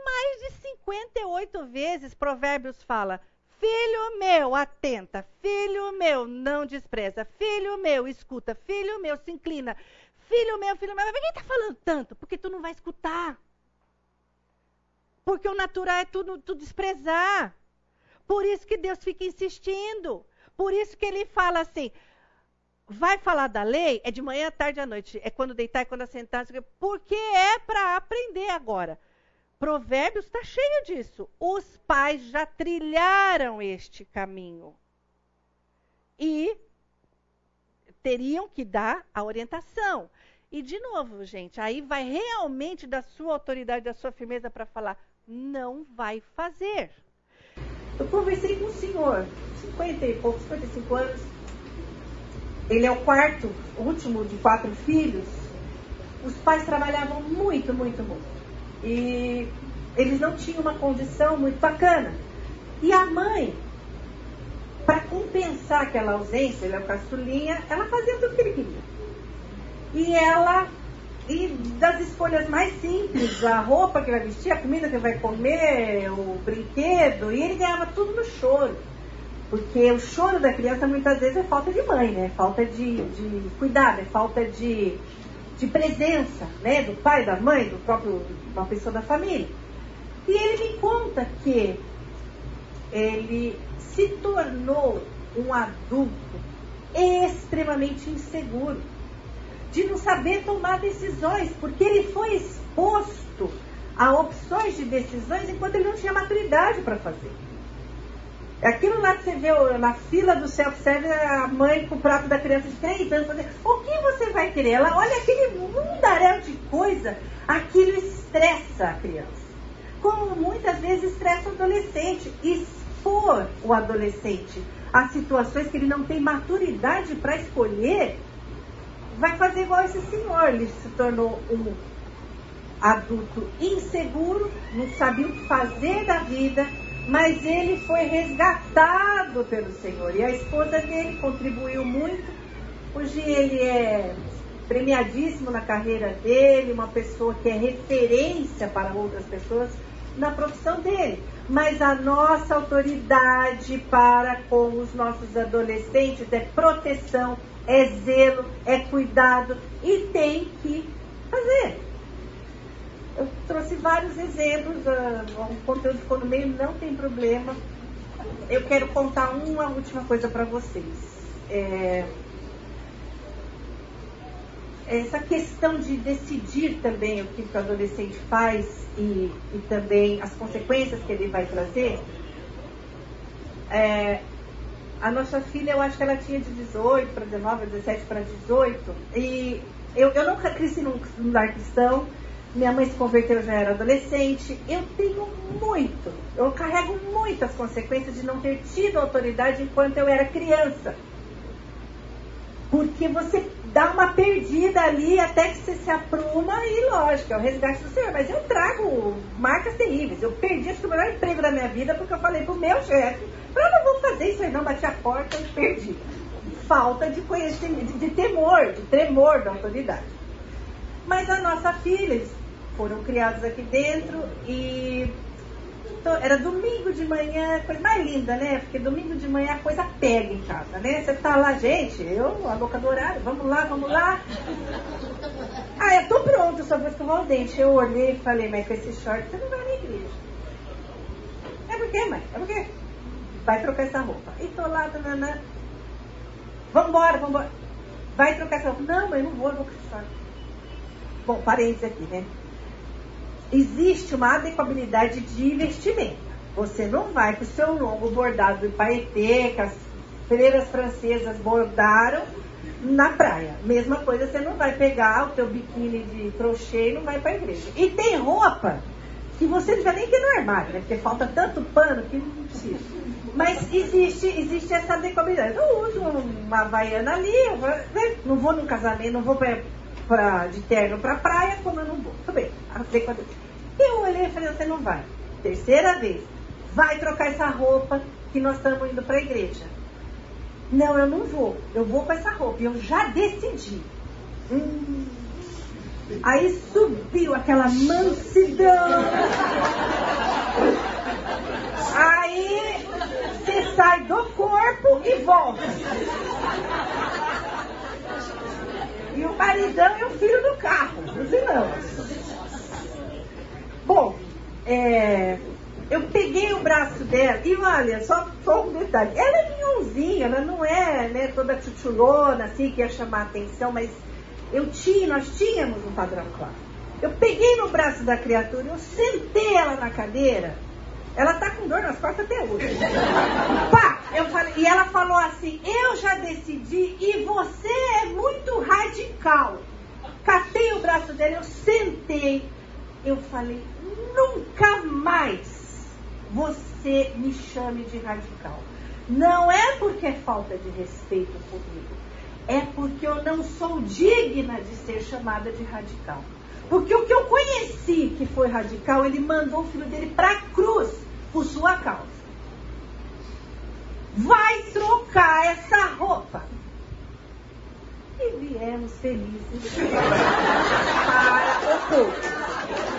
mais de 58 vezes Provérbios fala: Filho meu, atenta. Filho meu, não despreza. Filho meu, escuta. Filho meu, se inclina. Filho meu, filho meu. Mas quem está falando tanto? Porque tu não vai escutar. Porque o natural é tu, tu desprezar. Por isso que Deus fica insistindo. Por isso que ele fala assim: vai falar da lei, é de manhã, tarde à noite. É quando deitar, é quando assentar. Porque é para aprender agora. Provérbios está cheio disso. Os pais já trilharam este caminho. E teriam que dar a orientação. E, de novo, gente, aí vai realmente da sua autoridade, da sua firmeza para falar: não vai fazer. Eu conversei com um senhor, 50 e poucos, 55 anos. Ele é o quarto, último de quatro filhos. Os pais trabalhavam muito, muito, muito. E eles não tinham uma condição muito bacana. E a mãe, para compensar aquela ausência, ele é o caçulinha, ela fazia tudo que ele queria. E ela, e das escolhas mais simples, a roupa que vai vestir, a comida que vai comer, o brinquedo, e ele ganhava tudo no choro. Porque o choro da criança muitas vezes é falta de mãe, né? Falta de, de cuidado, é falta de de presença, né, do pai, da mãe, do próprio uma pessoa da família. E ele me conta que ele se tornou um adulto extremamente inseguro, de não saber tomar decisões, porque ele foi exposto a opções de decisões enquanto ele não tinha maturidade para fazer. Aquilo lá que você vê na fila do self-service, a mãe com o prato da criança de três anos, fazer, o que você vai querer? Ela olha aquele mundaréu de coisa, aquilo estressa a criança. Como muitas vezes estressa o adolescente. Expor o adolescente a situações que ele não tem maturidade para escolher, vai fazer igual esse senhor. Ele se tornou um adulto inseguro, não sabia o que fazer da vida, mas ele foi resgatado pelo Senhor. E a esposa dele contribuiu muito. Hoje ele é premiadíssimo na carreira dele, uma pessoa que é referência para outras pessoas na profissão dele. Mas a nossa autoridade para com os nossos adolescentes é proteção, é zelo, é cuidado e tem que fazer. Eu trouxe vários exemplos, o conteúdo ficou no meio, não tem problema. Eu quero contar uma última coisa para vocês. É, essa questão de decidir também o que o adolescente faz e, e também as consequências que ele vai trazer. É, a nossa filha, eu acho que ela tinha de 18 para 19, 17 para 18. E eu, eu nunca cresci num, num lar cristão. Minha mãe se converteu, já era adolescente. Eu tenho muito, eu carrego muitas consequências de não ter tido autoridade enquanto eu era criança. Porque você dá uma perdida ali até que você se apruma e, lógico, é o resgate do Senhor. Mas eu trago marcas terríveis. Eu perdi acho que o melhor emprego da minha vida porque eu falei pro meu chefe, eu não vou fazer isso aí não, bati a porta e perdi. Falta de conhecimento, de, de temor, de tremor da autoridade. Mas a nossa filha, eles foram criados aqui dentro e era domingo de manhã, coisa mais linda, né? Porque domingo de manhã a coisa pega em casa, né? Você tá lá, gente, eu, a boca do horário, vamos lá, vamos lá. Ah, eu tô pronto, só vou escovar o dente. Eu olhei e falei, mas com esse short você não vai na igreja. É por quê, mãe? É por quê? Vai trocar essa roupa. E tô lá, danana. Vambora, vambora. Vai trocar essa roupa. Não, mãe, não vou, eu vou com esse short. Bom, parênteses aqui, né? Existe uma adequabilidade de investimento. Você não vai com o seu longo bordado de paetê, com as freiras francesas bordaram na praia. Mesma coisa, você não vai pegar o teu biquíni de crochê e não vai para a igreja. E tem roupa que você não nem ter no armário, né? Porque falta tanto pano que não precisa. Mas existe, existe essa decobilidade. Eu uso uma havaiana ali, né? não vou num casamento, não vou pra, pra, de terno pra praia, como eu não vou. Tudo bem, eu olhei e falei, você não vai. Terceira vez, vai trocar essa roupa que nós estamos indo para a igreja. Não, eu não vou. Eu vou com essa roupa. Eu já decidi. Hum. Aí subiu aquela mansidão. Aí você sai do corpo e volta. E o maridão e o filho do carro. Não. Bom, é, eu peguei o braço dela e olha, só, só um detalhe. Ela é minhãozinha, ela não é né, toda chuchulona, assim, que ia chamar atenção, mas eu tinha, nós tínhamos um padrão claro. Eu peguei no braço da criatura, eu sentei ela na cadeira, ela tá com dor nas costas até hoje. [LAUGHS] Pá, eu falei, e ela falou assim, eu já decidi e você é muito radical. Catei o braço dela, eu sentei, eu falei, nunca mais você me chame de radical. Não é porque é falta de respeito comigo, é porque eu não sou digna de ser chamada de radical. Porque o que eu conheci que foi radical, ele mandou o filho dele para a cruz por sua causa. Vai trocar essa roupa. E viemos felizes [LAUGHS] para o culto.